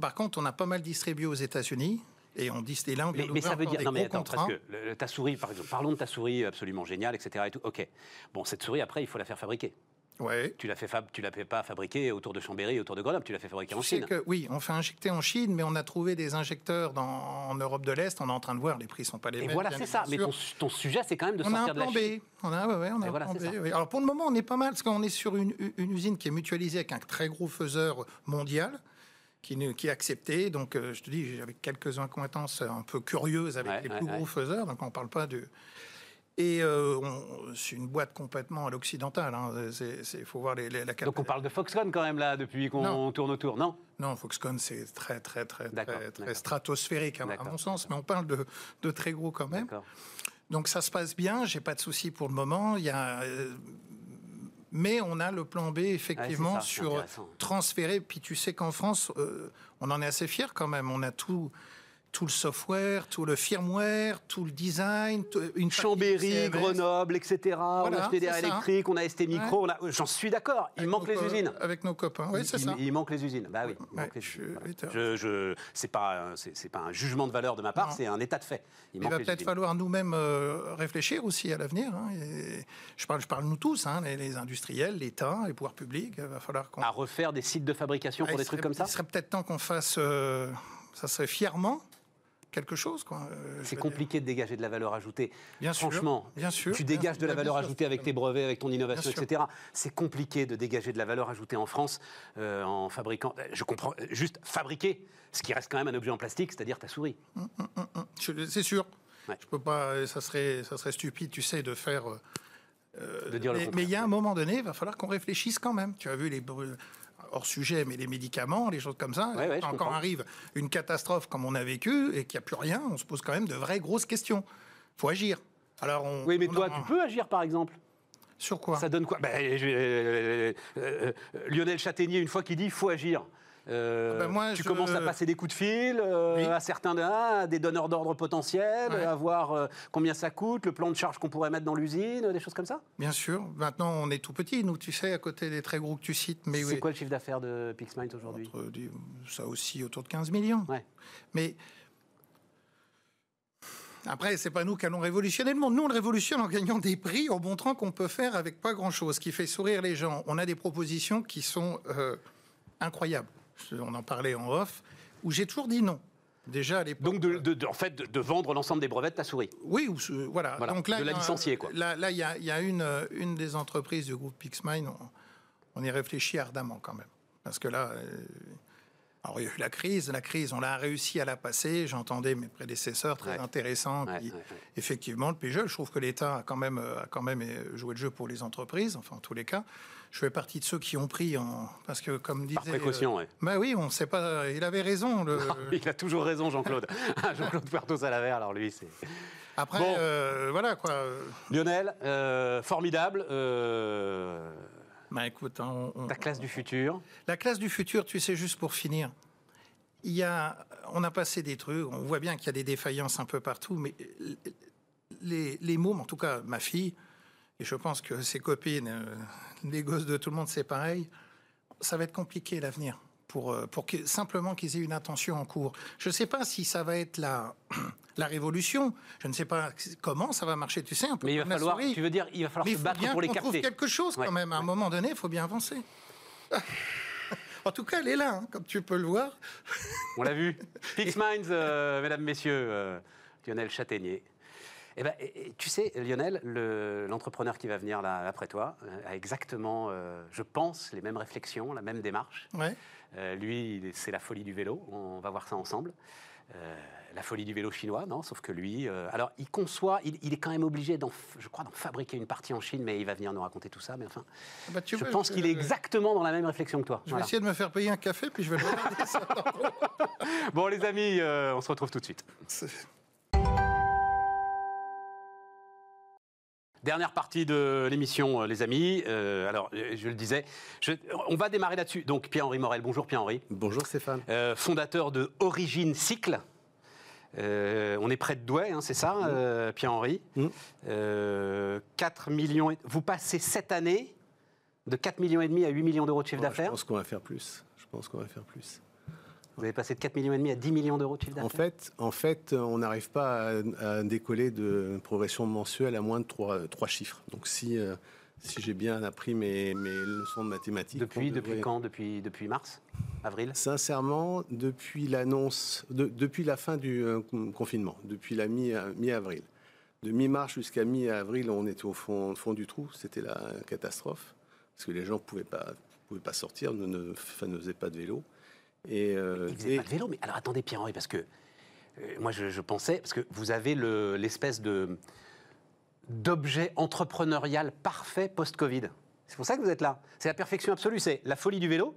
Speaker 4: Par contre, on a pas mal distribué aux États-Unis. Et on dit, là, on
Speaker 1: mais, mais ça veut dire, non mais attends, parce que ta souris, par exemple, parlons de ta souris absolument géniale, etc. Et tout. Ok. Bon, cette souris, après, il faut la faire fabriquer.
Speaker 4: Ouais.
Speaker 1: Tu l'as fait tu l'as fait pas fabriquer autour de Chambéry, autour de Grenoble, tu l'as fait fabriquer en Chine.
Speaker 4: Que, oui, on fait injecter en Chine, mais on a trouvé des injecteurs dans, en Europe de l'Est. On est en train de voir, les prix sont pas les mêmes.
Speaker 1: Et voilà, c'est ça. Mais ton, sujet, c'est quand même de
Speaker 4: on
Speaker 1: sortir
Speaker 4: a
Speaker 1: de la Chine.
Speaker 4: On a, ouais, on a un plan B. Alors pour le moment, on est pas mal parce qu'on est sur une, une, usine qui est mutualisée avec un très gros faiseur mondial. Qui, qui accepté. Donc, euh, je te dis, j'avais quelques incohérences un peu curieuses avec les plus gros faiseurs. Donc, on ne parle pas de, et euh, c'est une boîte complètement à l'occidental. Hein. Il faut voir les, la
Speaker 1: Donc on parle de Foxconn quand même là, depuis qu'on tourne autour, non?
Speaker 4: Non, Foxconn c'est très, très, très, très, stratosphérique à, mon sens, mais on parle de, de très gros quand même. Donc ça se passe bien, j'ai pas de soucis pour le moment. Il y a, euh, mais on a le plan B effectivement sur transférer. Puis tu sais qu'en France, euh, on en est assez fier quand même. On a tout tout le software, tout le firmware, tout le design,
Speaker 1: une Chambéry, Grenoble, etc. on a acheté des électriques, on a ST Micro. J'en suis d'accord. Il manque les usines.
Speaker 4: Avec nos copains, oui, c'est
Speaker 1: ça. Il manque les usines. Bah oui. Je, je c'est pas, c'est pas un jugement de valeur de ma part, c'est un état de fait.
Speaker 4: Il, va peut-être falloir nous-mêmes euh, réfléchir aussi à l'avenir. Hein, je parle, je parle nous tous, hein, les, industriels, l'État, les pouvoirs publics. Il va falloir
Speaker 1: qu'on. À refaire des sites de fabrication pour des trucs comme ça.
Speaker 4: Il serait peut-être temps qu'on fasse. Euh, ça serait fièrement quelque chose.
Speaker 1: Euh, c'est compliqué de dégager de la valeur ajoutée.
Speaker 4: Bien
Speaker 1: Franchement,
Speaker 4: bien sûr,
Speaker 1: tu dégages de la valeur ajoutée avec tes brevets, avec ton innovation, etc. C'est compliqué de dégager de la valeur ajoutée en France euh, en fabriquant. Je comprends, juste fabriquer, ce qui reste quand même un objet en plastique, c'est-à-dire ta souris. Hum, hum,
Speaker 4: hum, c'est sûr. Je peux pas. Ça serait, ça serait stupide, tu sais, de faire. Euh,
Speaker 1: de dire
Speaker 4: mais, mais il y a un moment donné, il va falloir qu'on réfléchisse quand même. Tu as vu les hors sujet, mais les médicaments, les choses comme ça,
Speaker 1: Ouais,
Speaker 4: quand, quand arrive une catastrophe comme on a vécu et qu'il n'y a plus rien, on se pose quand même de vraies grosses questions. faut agir. Alors on,
Speaker 1: Oui, mais
Speaker 4: on
Speaker 1: toi,
Speaker 4: en-
Speaker 1: tu peux agir, par exemple
Speaker 4: Sur quoi?
Speaker 1: Ça donne quoi? Ben, je- euh, euh, Lionel Châtaignier, une fois qu'il dit il faut agir. Euh,
Speaker 4: Ah ben moi,
Speaker 1: tu
Speaker 4: je-
Speaker 1: commences à passer des coups de fil euh,
Speaker 4: Oui.
Speaker 1: à certains à des donneurs d'ordre potentiels,
Speaker 4: Ouais.
Speaker 1: à voir euh, combien ça coûte, le plan de charge qu'on pourrait mettre dans l'usine, des choses comme ça?
Speaker 4: Bien sûr. Maintenant, on est tout petit, nous, tu sais, à côté des très gros que tu cites. Mais
Speaker 1: C'est
Speaker 4: oui,
Speaker 1: quoi le chiffre d'affaires de PixMind aujourd'hui?
Speaker 4: Ça aussi autour de 15 millions.
Speaker 1: Ouais.
Speaker 4: Mais après, c'est pas nous qui allons révolutionner le monde. Nous, on le révolutionne en gagnant des prix, en montrant qu'on peut faire avec pas grand-chose, qui fait sourire les gens. On a des propositions qui sont euh, incroyables. On en parlait en off, où j'ai toujours dit non. Déjà à l'époque.
Speaker 1: Donc, de, de- de- en fait, de, vendre l'ensemble des brevets de ta souris.
Speaker 4: Oui, ou ce- voilà.
Speaker 1: Voilà,
Speaker 4: Donc là,
Speaker 1: de la licencier, quoi.
Speaker 4: Là, là, il y a, il y a une, euh, une des entreprises du groupe Pixmine. On, on y réfléchit ardemment quand même, parce que là, euh, alors il y a eu la crise. La crise, on l'a réussi à la passer. J'entendais mes prédécesseurs très
Speaker 1: Ouais.
Speaker 4: intéressants.
Speaker 1: Ouais, ouais.
Speaker 4: Effectivement, le PGE, je trouve que l'État a quand même euh, a quand même euh, joué le jeu pour les entreprises. Enfin, en tous les cas, je fais partie de ceux qui ont pris en parce que comme disait.
Speaker 1: Par précaution, ouais.
Speaker 4: bah oui, on ne sait pas. Il avait raison. Le, (laughs)
Speaker 1: Il a toujours raison, Jean-Claude. (laughs) Jean-Claude Puerto Salaver, alors lui, c'est.
Speaker 4: Après,
Speaker 1: Bon.
Speaker 4: euh, voilà quoi.
Speaker 1: Lionel, euh, formidable. euh,
Speaker 4: Bah écoute, hein, on- on-
Speaker 1: ta classe du futur.
Speaker 4: La classe du futur, tu sais, juste pour finir, il y a, on a passé des trucs, on voit bien qu'il y a des défaillances un peu partout, mais les, les mômes, en tout cas ma fille, et je pense que ses copines, euh, les gosses de tout le monde, c'est pareil, ça va être compliqué l'avenir. Pour, euh, pour que, simplement qu'ils aient une attention en cours. Je ne sais pas si ça va être la, (clears throat) la révolution. Je ne sais pas comment ça va marcher, tu sais, un peu
Speaker 1: Mais il va falloir, tu veux dire, il va falloir
Speaker 4: Mais
Speaker 1: se battre
Speaker 4: bien
Speaker 1: pour les
Speaker 4: trouve
Speaker 1: capter.
Speaker 4: quelque chose
Speaker 1: Ouais,
Speaker 4: quand même. À un
Speaker 1: ouais.
Speaker 4: moment donné, il faut bien avancer. (laughs) en tout cas, elle est là, hein, comme tu peux le voir.
Speaker 1: On l'a vu. (laughs) Pix Minds, euh, mesdames, messieurs, euh, Lionel Châtaignier. Eh ben, et- et tu sais, Lionel, le- l'entrepreneur qui va venir là, après toi euh, a exactement, euh, je pense, les mêmes réflexions, la même démarche.
Speaker 4: Ouais.
Speaker 1: Euh, lui, c'est la folie du vélo. On va voir ça ensemble. Euh, la folie du vélo chinois, non? Sauf que lui, alors il conçoit, il, il est quand même obligé, je crois, d'en fabriquer une partie en Chine, mais il va venir nous raconter tout ça. Mais enfin,
Speaker 4: Bah, tu
Speaker 1: je pense qu'il est exactement dans la même réflexion que toi.
Speaker 4: Je vais
Speaker 1: Voilà.
Speaker 4: essayer de me faire payer un café, puis je vais le regarder ça. (laughs)
Speaker 1: Bon, les amis, on se retrouve tout de suite. Dernière partie de l'émission, euh, les amis. Euh, alors, euh, je le disais, je- on va démarrer là-dessus. Donc, Pierre-Henri Morel. Bonjour, Pierre-Henri.
Speaker 5: Bonjour Stéphane.
Speaker 1: Euh, fondateur de Origine Cycle. Euh, on est près de Douai, hein, c'est ça, Pierre-Henri
Speaker 5: Mm.
Speaker 1: Euh, 4 millions. et- Vous passez cette année de 4 millions et demi à 8 millions d'euros de chiffre
Speaker 5: Ouais, Je
Speaker 1: d'affaires.
Speaker 5: pense qu'on va faire plus. Je pense qu'on va faire plus.
Speaker 1: Vous avez passé de 4 millions à 10 millions d'euros de chiffre
Speaker 5: En
Speaker 1: d'affaires.
Speaker 5: fait, en fait, on n'arrive pas à, à décoller de progression mensuelle à moins de trois, trois chiffres. Donc si, euh, si j'ai bien appris mes, mes leçons de mathématiques.
Speaker 1: depuis depuis quand? Depuis, depuis mars? Avril?
Speaker 5: Sincèrement, depuis l'annonce, de- depuis la fin du euh, confinement, depuis la mi- euh, mi-avril. de mi-mars jusqu'à mi-avril, on était au fond, fond du trou. C'était la catastrophe. Parce que les gens ne pouvaient pas, pouvaient pas sortir, ne, ne, enfin, ne faisaient pas de vélo. Et, euh,
Speaker 1: Il faisait pas de vélo, mais alors attendez Pierre-Henri, parce que euh, moi je, je pensais, parce que vous avez le- l'espèce de d'objet entrepreneurial parfait post-Covid. C'est pour ça que vous êtes là. C'est la perfection absolue, c'est la folie du vélo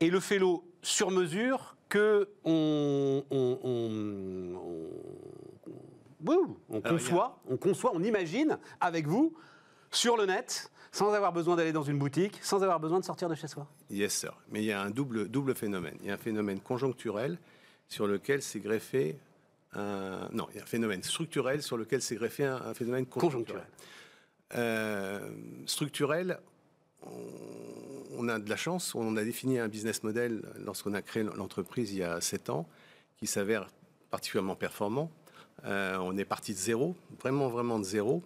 Speaker 1: et le vélo sur mesure que on, on, on- on- wouh, on
Speaker 5: Alors,
Speaker 1: conçoit, on conçoit, on imagine avec vous sur le net, sans avoir besoin d'aller dans une boutique, sans avoir besoin de sortir de chez soi.
Speaker 5: Yes, sir. Mais il y a un double, double phénomène. Il y a un phénomène conjoncturel sur lequel s'est greffé un... Non, il y a un phénomène structurel sur lequel s'est greffé un, un phénomène conjoncturel.
Speaker 1: Conjoncturel.
Speaker 5: Euh, structurel, on, a de la chance. On a défini un business model lorsqu'on a créé l'entreprise il y a sept ans qui s'avère particulièrement performant. Euh, on est parti de zéro, vraiment, vraiment de zéro.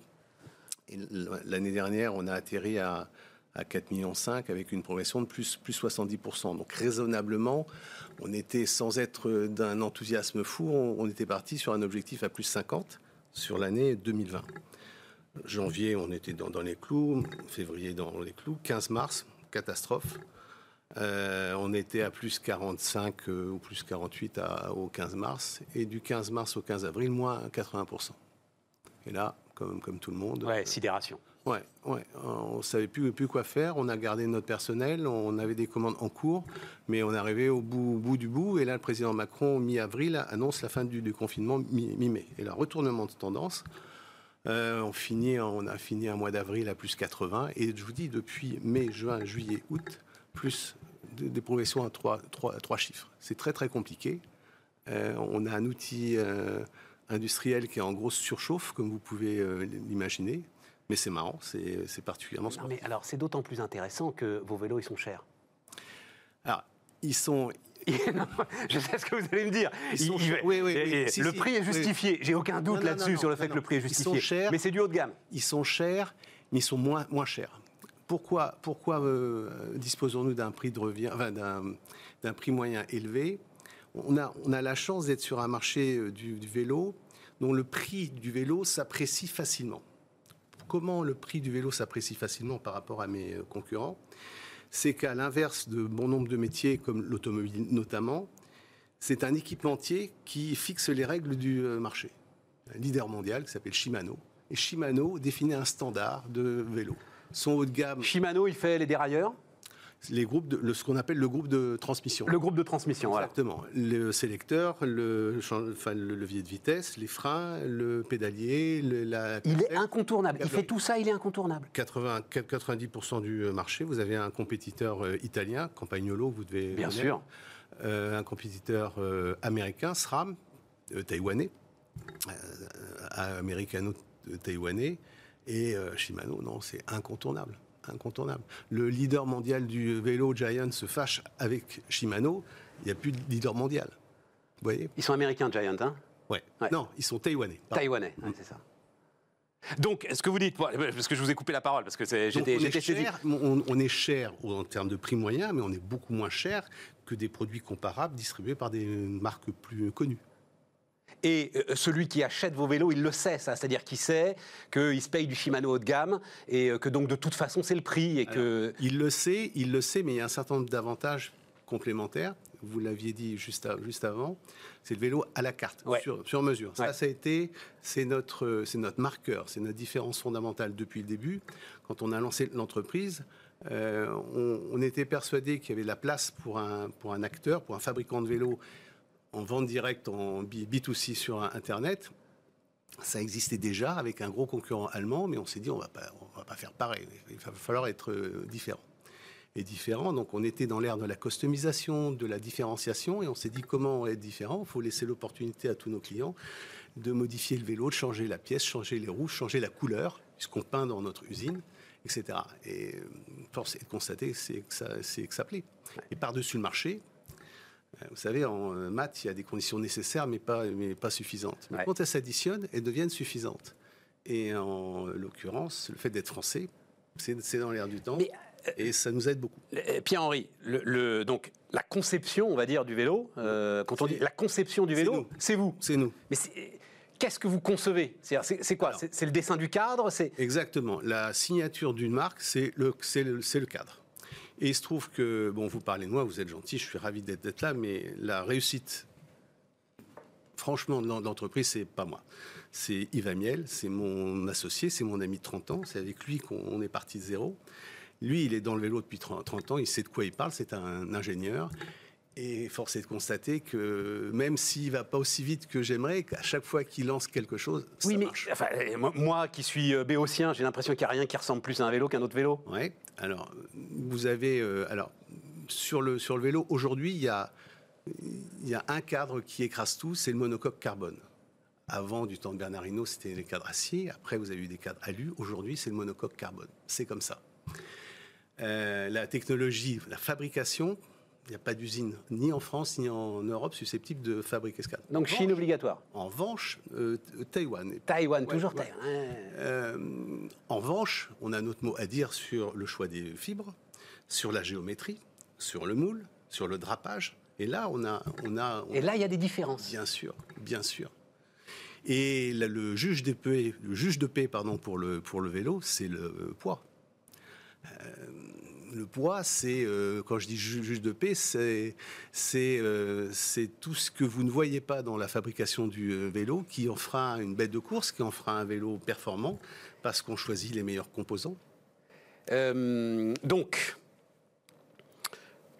Speaker 5: L'année dernière, on a atterri à, à 4,5 millions avec une progression de plus, plus 70%. Donc raisonnablement, on était, sans être d'un enthousiasme fou, on, était parti sur un objectif à plus 50 sur l'année 2020. Janvier, on était dans, dans les clous, février dans les clous, 15 mars, catastrophe. Euh, on était à plus 45 euh, ou plus 48 à- au 15 mars, et du 15 mars au 15 avril, moins 80%. Et là, comme, comme tout le monde,
Speaker 1: Ouais, sidération.
Speaker 5: Ouais, ouais. On savait plus, plus quoi faire. On a gardé notre personnel. On avait des commandes en cours, mais on est arrivé au bout, bout du bout. Et là, le président Macron, mi-avril, annonce la fin du, du confinement mi-mai. Et là, retournement de tendance. Euh, on, finit, on a fini un mois d'avril à plus 80. Et je vous dis, depuis mai, juin, juillet, août, plus des progressions à trois, trois, trois chiffres. C'est très, très compliqué. Euh, on a un outil euh, industriel qui est en grosse surchauffe, comme vous pouvez euh, l'imaginer. Mais c'est marrant, c'est particulièrement
Speaker 1: non, mais alors, c'est d'autant plus intéressant que vos vélos, ils sont chers.
Speaker 5: Alors, ils sont, (laughs)
Speaker 1: je sais ce que vous allez me dire.
Speaker 5: Ils oui, oui,
Speaker 1: le prix est justifié. J'ai aucun doute là-dessus sur le fait que le prix est justifié. Ils sont chers, mais c'est du haut de gamme.
Speaker 5: Ils sont chers, mais ils sont moins, moins chers. Pourquoi, pourquoi euh, disposons-nous d'un prix de revient, enfin, d'un prix moyen élevé? On a, on a la chance d'être sur un marché euh, du, vélo dont le prix du vélo s'apprécie facilement. Comment le prix du vélo s'apprécie facilement par rapport à mes euh, concurrents? C'est qu'à l'inverse de bon nombre de métiers, comme l'automobile notamment, c'est un équipementier qui fixe les règles du euh, marché. Un leader mondial qui s'appelle Shimano. Et Shimano définit un standard de vélo. Son haut de gamme.
Speaker 1: Shimano, il fait les dérailleurs?
Speaker 5: Les groupes de, ce qu'on appelle le groupe de transmission.
Speaker 1: Le groupe de transmission,
Speaker 5: Exactement. Le sélecteur, le, enfin, le levier de vitesse, les freins, le pédalier, la...
Speaker 1: Il est incontournable. Il fait tout ça, il est incontournable.
Speaker 5: 80, 90% du marché. Vous avez un compétiteur euh, italien, Campagnolo, vous devez...
Speaker 1: Bien sûr.
Speaker 5: Euh, un compétiteur euh, américain, SRAM, taïwanais, américano-taïwanais, et Shimano, non, c'est incontournable incontournable. Le leader mondial du vélo Giant se fâche avec Shimano, il n'y a plus de leader mondial. Vous voyez?
Speaker 1: Ils sont américains, Giant, hein?
Speaker 5: Ouais. Non, ils sont taïwanais.
Speaker 1: Taïwanais, c'est ça. Donc, est-ce que vous dites, parce que je vous ai coupé la parole, parce que j'étais
Speaker 5: on, on, est cher en termes de prix moyen, mais on est beaucoup moins cher que des produits comparables distribués par des marques plus connues.
Speaker 1: Et euh, celui qui achète vos vélos, il le sait, ça. C'est-à-dire qu'il sait qu'il se paye du Shimano haut de gamme et euh, que donc de toute façon c'est le prix. Et que...
Speaker 5: Il le sait, il le sait, mais il y a un certain nombre d'avantages complémentaires. Vous l'aviez dit juste, juste avant, c'est le vélo à la carte, sur, mesure. Ça, ça a été, c'est notre, c'est notre marqueur, c'est notre différence fondamentale depuis le début. Quand on a lancé l'entreprise, euh, on, on, était persuadé qu'il y avait de la place pour un, pour un acteur, pour un fabricant de vélos en vente directe en B2C sur Internet, ça existait déjà avec un gros concurrent allemand, mais on s'est dit on va pas, on va pas faire pareil. Il va falloir être euh, différent. Et différent, donc on était dans l'ère de la customisation, de la différenciation, et on s'est dit comment être différent? Il faut laisser l'opportunité à tous nos clients de modifier le vélo, de changer la pièce, changer les roues, changer la couleur, puisqu'on peint dans notre usine, etc. Et euh, force est de constater c'est que ça, c'est que ça plaît. Et par-dessus le marché, vous savez, en euh, maths, il y a des conditions nécessaires, mais pas, mais pas suffisantes. Mais quand elles s'additionnent, elles deviennent suffisantes. Et en l'occurrence, le fait d'être français, c'est dans l'air du temps. Euh, et ça nous aide beaucoup.
Speaker 1: Pierre-Henri, le, donc la conception, on va dire, du vélo, quand on dit la conception du vélo, c'est vous.
Speaker 5: C'est nous.
Speaker 1: Mais qu'est-ce que vous concevez? C'est quoi? C'est le dessin du cadre?
Speaker 5: Exactement. La signature d'une marque, c'est le, le, le cadre. Et il se trouve que, bon, vous parlez de moi, vous êtes gentil, je suis ravi d'être là, mais la réussite, franchement, dans l'entreprise, c'est pas moi. C'est Yves Amiel, c'est mon associé, c'est mon ami de 30 ans, c'est avec lui qu'on est parti de zéro. Lui, il est dans le vélo depuis 30 ans, il sait de quoi il parle, c'est un ingénieur. Et force est de constater que même s'il va pas aussi vite que j'aimerais, qu'à chaque fois qu'il lance quelque chose, ça
Speaker 1: oui, mais
Speaker 5: marche.
Speaker 1: Enfin, moi, qui suis euh, béotien, j'ai l'impression qu'il n'y a rien qui ressemble plus à un vélo qu'un autre vélo.
Speaker 5: Oui. Alors, vous avez, euh, alors sur le sur le vélo aujourd'hui, il y a y a un cadre qui écrase tout, c'est le monocoque carbone. Avant, du temps de Bernard Hinault, c'était les cadres acier. Après, vous avez eu des cadres alu. Aujourd'hui, c'est le monocoque carbone. C'est comme ça. Euh, la technologie, la fabrication, il n'y a pas d'usine, ni en France, ni en Europe, susceptible de fabriquer ce cadre.
Speaker 1: Donc Chine obligatoire
Speaker 5: En revanche, euh, Taïwan.
Speaker 1: Taïwan, toujours Taïwan.
Speaker 5: Euh, en revanche, on a notre mot à dire sur le choix des fibres, sur la géométrie, sur le moule, sur le drapage. Et là, on a... On a
Speaker 1: Et là, il y a des différences.
Speaker 5: Bien sûr, bien sûr. Et le juge de paix, le juge de paix pardon, pour, le, pour le vélo, c'est le poids. Euh, le poids, c'est, euh, quand je dis juge de paix, c'est, euh, c'est, tout ce que vous ne voyez pas dans la fabrication du euh, vélo qui en fera une bête de course, qui en fera un vélo performant, parce qu'on choisit les meilleurs composants.
Speaker 1: donc,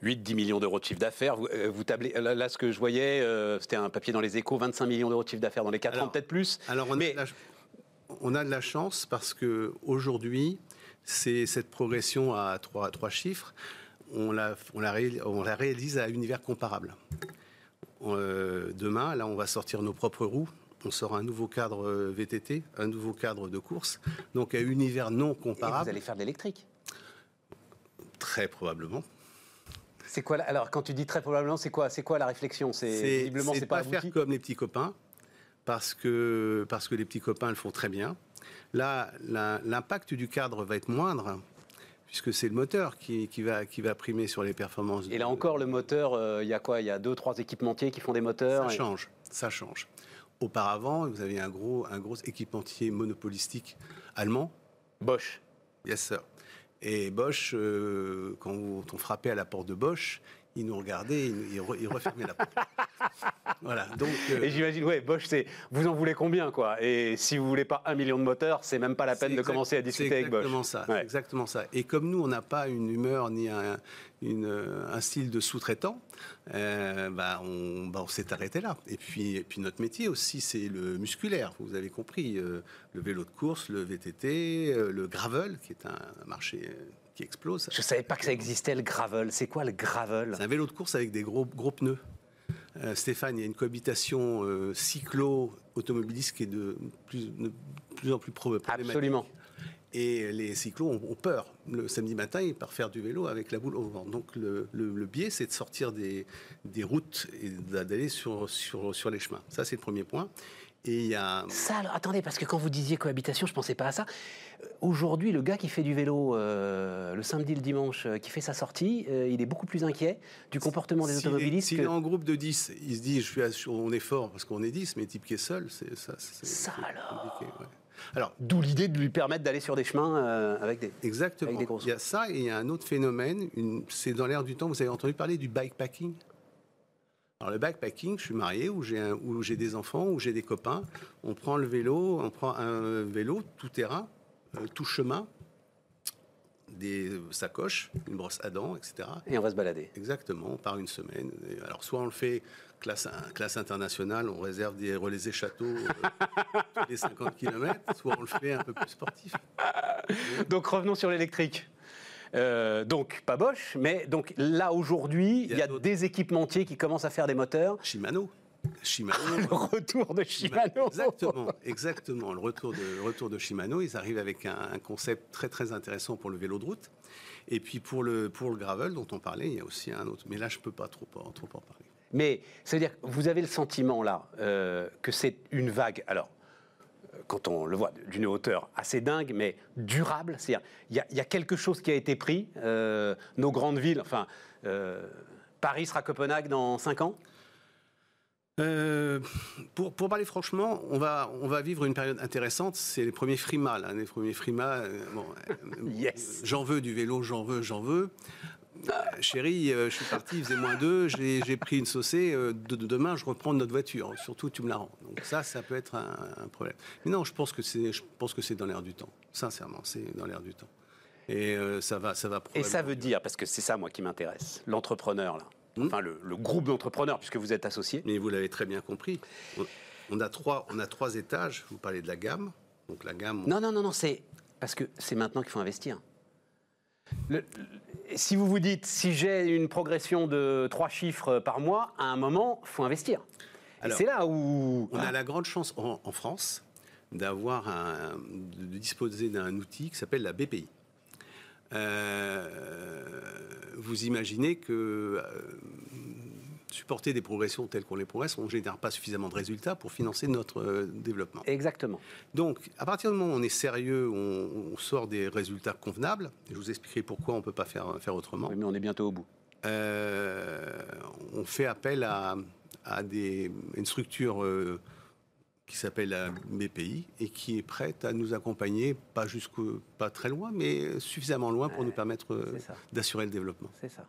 Speaker 1: 8-10 millions d'euros de chiffre d'affaires. Vous, tablez, là, ce que je voyais, c'était un papier dans les échos, 25 millions d'euros de chiffre d'affaires dans les 4 ans, peut-être plus.
Speaker 5: Alors, on, a on a de la chance parce que aujourd'hui, c'est cette progression à trois, trois chiffres, on la, on, la on la, réalise à univers comparable. Euh, demain, là, on va sortir nos propres roues. On sort un nouveau cadre euh, VTT, un nouveau cadre de course. Donc, à univers non comparable.
Speaker 1: vous allez faire de l'électrique?
Speaker 5: Très probablement.
Speaker 1: C'est quoi Alors, quand tu dis très probablement, c'est quoi C'est quoi la réflexion?
Speaker 5: C'est visiblement c'est pas, pas faire comme les petits copains, parce que parce que les petits copains le font très bien. Là, l'impact du cadre va être moindre puisque c'est le moteur qui, va, qui va primer sur les performances.
Speaker 1: Et là encore, le moteur, euh, il y a quoi? Il y a deux, trois équipementiers qui font des moteurs
Speaker 5: Ça change, ça change. Auparavant, vous aviez un gros, un gros équipementier monopolistique allemand.
Speaker 1: Bosch.
Speaker 5: Yes, sir. Et Bosch, euh, quand on frappait à la porte de Bosch, il nous regardait, il, refermait la porte. (laughs)
Speaker 1: voilà. (laughs) Donc, euh, Et j'imagine, ouais, Bosch, c'est vous en voulez combien, quoi? Et si vous voulez pas un million de moteurs, c'est même pas la peine de commencer à discuter avec Bosch.
Speaker 5: Ça, exactement ça. Et comme nous, on n'a pas une humeur ni un, un style de sous-traitant, euh, bah, on, bah, on s'est arrêté là. Et puis, et puis notre métier aussi, c'est le musculaire. Vous avez compris, euh, le vélo de course, le VTT, le gravel, qui est un marché explose.
Speaker 1: Je ne savais pas que ça existait le gravel. C'est quoi le gravel?
Speaker 5: C'est un vélo de course avec des gros, gros pneus. Euh, Stéphane, il y a une cohabitation euh, cyclo-automobiliste qui est de plus, plus en plus problématique.
Speaker 1: Absolument.
Speaker 5: Et les cyclos ont, peur. Le samedi matin, ils partent faire du vélo avec la boule au vent. Donc le, le, biais, c'est de sortir des, des routes et d'aller sur, sur, sur les chemins. Ça, c'est le premier point. Et il y a...
Speaker 1: Ça, alors, attendez, parce que quand vous disiez cohabitation, je ne pensais pas à ça. Euh, aujourd'hui, le gars qui fait du vélo euh, le samedi, le dimanche, euh, qui fait sa sortie, il est beaucoup plus inquiet du comportement des automobilistes.
Speaker 5: S'il est en groupe de 10, il se dit, je suis on est fort parce qu'on est 10, mais le type qui est seul, c'est ça.
Speaker 1: Ça alors Alors, d'où l'idée de lui permettre d'aller sur des chemins avec des
Speaker 5: exactement. Avec des il y a ça et il y a un autre phénomène. C'est dans l'air du temps. Vous avez entendu parler du bikepacking? Alors le backpacking, je suis marié ou j'ai des enfants ou j'ai des copains. On prend le vélo, on prend un vélo tout terrain, euh, tout chemin, des sacoches, une brosse à dents, etc.
Speaker 1: Et on va se balader.
Speaker 5: Exactement, par une semaine. alors soit on le fait classe, classe internationale, on réserve des relais et châteaux euh, (laughs) tous les 50 km, soit on le fait un peu plus sportif.
Speaker 1: Donc revenons sur l'électrique. Euh, donc pas Bosch, mais donc là aujourd'hui, il y a, des équipementiers qui commencent à faire des moteurs.
Speaker 5: Shimano.
Speaker 1: Shimano. (laughs) le retour de Shimano.
Speaker 5: Exactement, exactement. Le retour de, retour de Shimano, ils arrivent avec un, concept très très intéressant pour le vélo de route. Et puis pour le, pour le gravel dont on parlait, il y a aussi un autre. Mais là, je ne peux pas trop, trop en parler.
Speaker 1: Mais c'est-à-dire, vous avez le sentiment là euh, que c'est une vague. Alors, quand on le voit d'une hauteur assez dingue, mais durable. C'est-à-dire, il y, a quelque chose qui a été pris. Euh, nos grandes villes, enfin, euh, Paris sera Copenhague dans 5 ans?
Speaker 5: Euh, pour, pour, parler franchement, on va, on va vivre une période intéressante. C'est les premiers frimas, là, les premiers frimas. bon, (laughs)
Speaker 1: yes.
Speaker 5: J'en veux du vélo, j'en veux, j'en veux. Euh, chérie, euh, je suis parti, il faisait moins deux, j'ai pris une saucée, euh, de, demain je reprends notre voiture, surtout tu me la rends. Donc ça, ça peut être un, problème. Mais non, je pense que c'est dans l'air du temps, sincèrement, c'est dans l'air du temps. Et ça va, ça va.
Speaker 1: Et ça veut dire, parce que c'est ça moi qui m'intéresse, l'entrepreneur là, hmm enfin le, groupe d'entrepreneurs puisque vous êtes associé.
Speaker 5: Mais vous l'avez très bien compris. On a trois, on a trois étages. Vous parlez de la gamme, donc la gamme.
Speaker 1: Non, non, non, non, c'est parce que c'est maintenant qu'il faut investir. Le, si vous vous dites, si j'ai une progression de trois chiffres par mois, à un moment, il faut investir. C'est là où...
Speaker 5: On a la grande chance en, France d'avoir de disposer d'un outil qui s'appelle la BPI. Euh, vous imaginez que euh, supporter des progressions telles qu'on les progresse, on ne génère pas suffisamment de résultats pour financer notre euh, développement.
Speaker 1: Exactement.
Speaker 5: Donc, à partir du moment où on est sérieux, on, sort des résultats convenables, je vous expliquerai pourquoi on ne peut pas faire, faire autrement.
Speaker 1: Oui, mais on est bientôt au bout.
Speaker 5: Euh, on fait appel à, à des, une structure euh, qui s'appelle BPI et qui est prête à nous accompagner, pas jusqu'au, pas très loin, mais suffisamment loin pour nous permettre d'assurer le développement.
Speaker 1: C'est ça.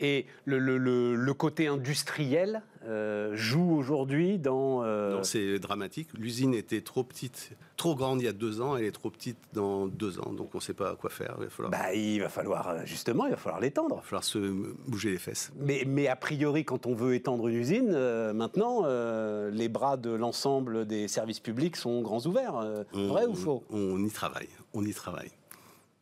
Speaker 1: Et le, le, le, côté industriel euh, joue aujourd'hui dans.
Speaker 5: Euh... Non, c'est dramatique. L'usine était trop petite, trop grande il y a deux ans, elle est trop petite dans deux ans, donc on ne sait pas quoi faire.
Speaker 1: Il va falloir. Bah, il va falloir euh, justement, il va falloir l'étendre. Il va
Speaker 5: falloir se bouger les fesses.
Speaker 1: Mais, mais a priori, quand on veut étendre une usine, euh, maintenant, les bras de l'ensemble des services publics sont grands ouverts. vrai ou faux?
Speaker 5: On y travaille. On y travaille.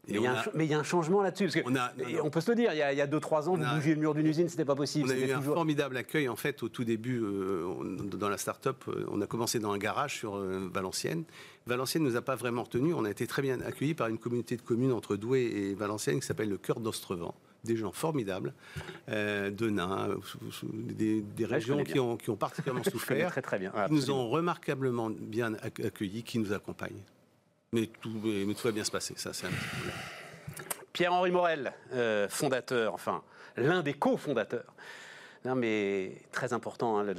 Speaker 1: Mais il y, a un changement là-dessus. On, on, peut se le dire, il y a 2-3 ans, vous bougiez le mur d'une usine, c'était pas possible.
Speaker 5: On a eu un formidable accueil, en fait, au tout début, euh, dans la start-up. Euh, on a commencé dans un garage sur euh, Valenciennes. Valenciennes ne nous a pas vraiment retenus. On a été très bien accueillis par une communauté de communes entre Douai et Valenciennes qui s'appelle le Cœur d'Ostrevent des gens formidables, de nains, des, régions qui ont, qui ont, particulièrement (laughs) souffert,
Speaker 1: très, très bien.
Speaker 5: qui nous ont remarquablement bien accueillis, qui nous accompagnent. Mais tout, mais tout va bien se passer, ça c'est un petit problème.
Speaker 1: Pierre-Henri Morel, euh, fondateur, enfin l'un des cofondateurs. Non mais très important, hein,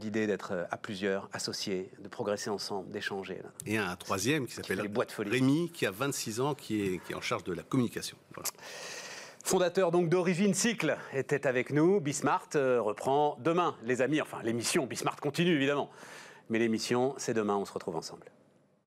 Speaker 1: l'idée d'être euh, à plusieurs, associés, de progresser ensemble, d'échanger.
Speaker 5: Et un troisième qui s'appelle Rémi, qui a 26 ans, qui est, qui est en charge de la communication.
Speaker 1: Fondateur donc d'Origine Cycle était avec nous. Bismart euh, reprend demain, les amis. Enfin, l'émission Bismart continue évidemment. Mais l'émission, c'est demain, on se retrouve ensemble.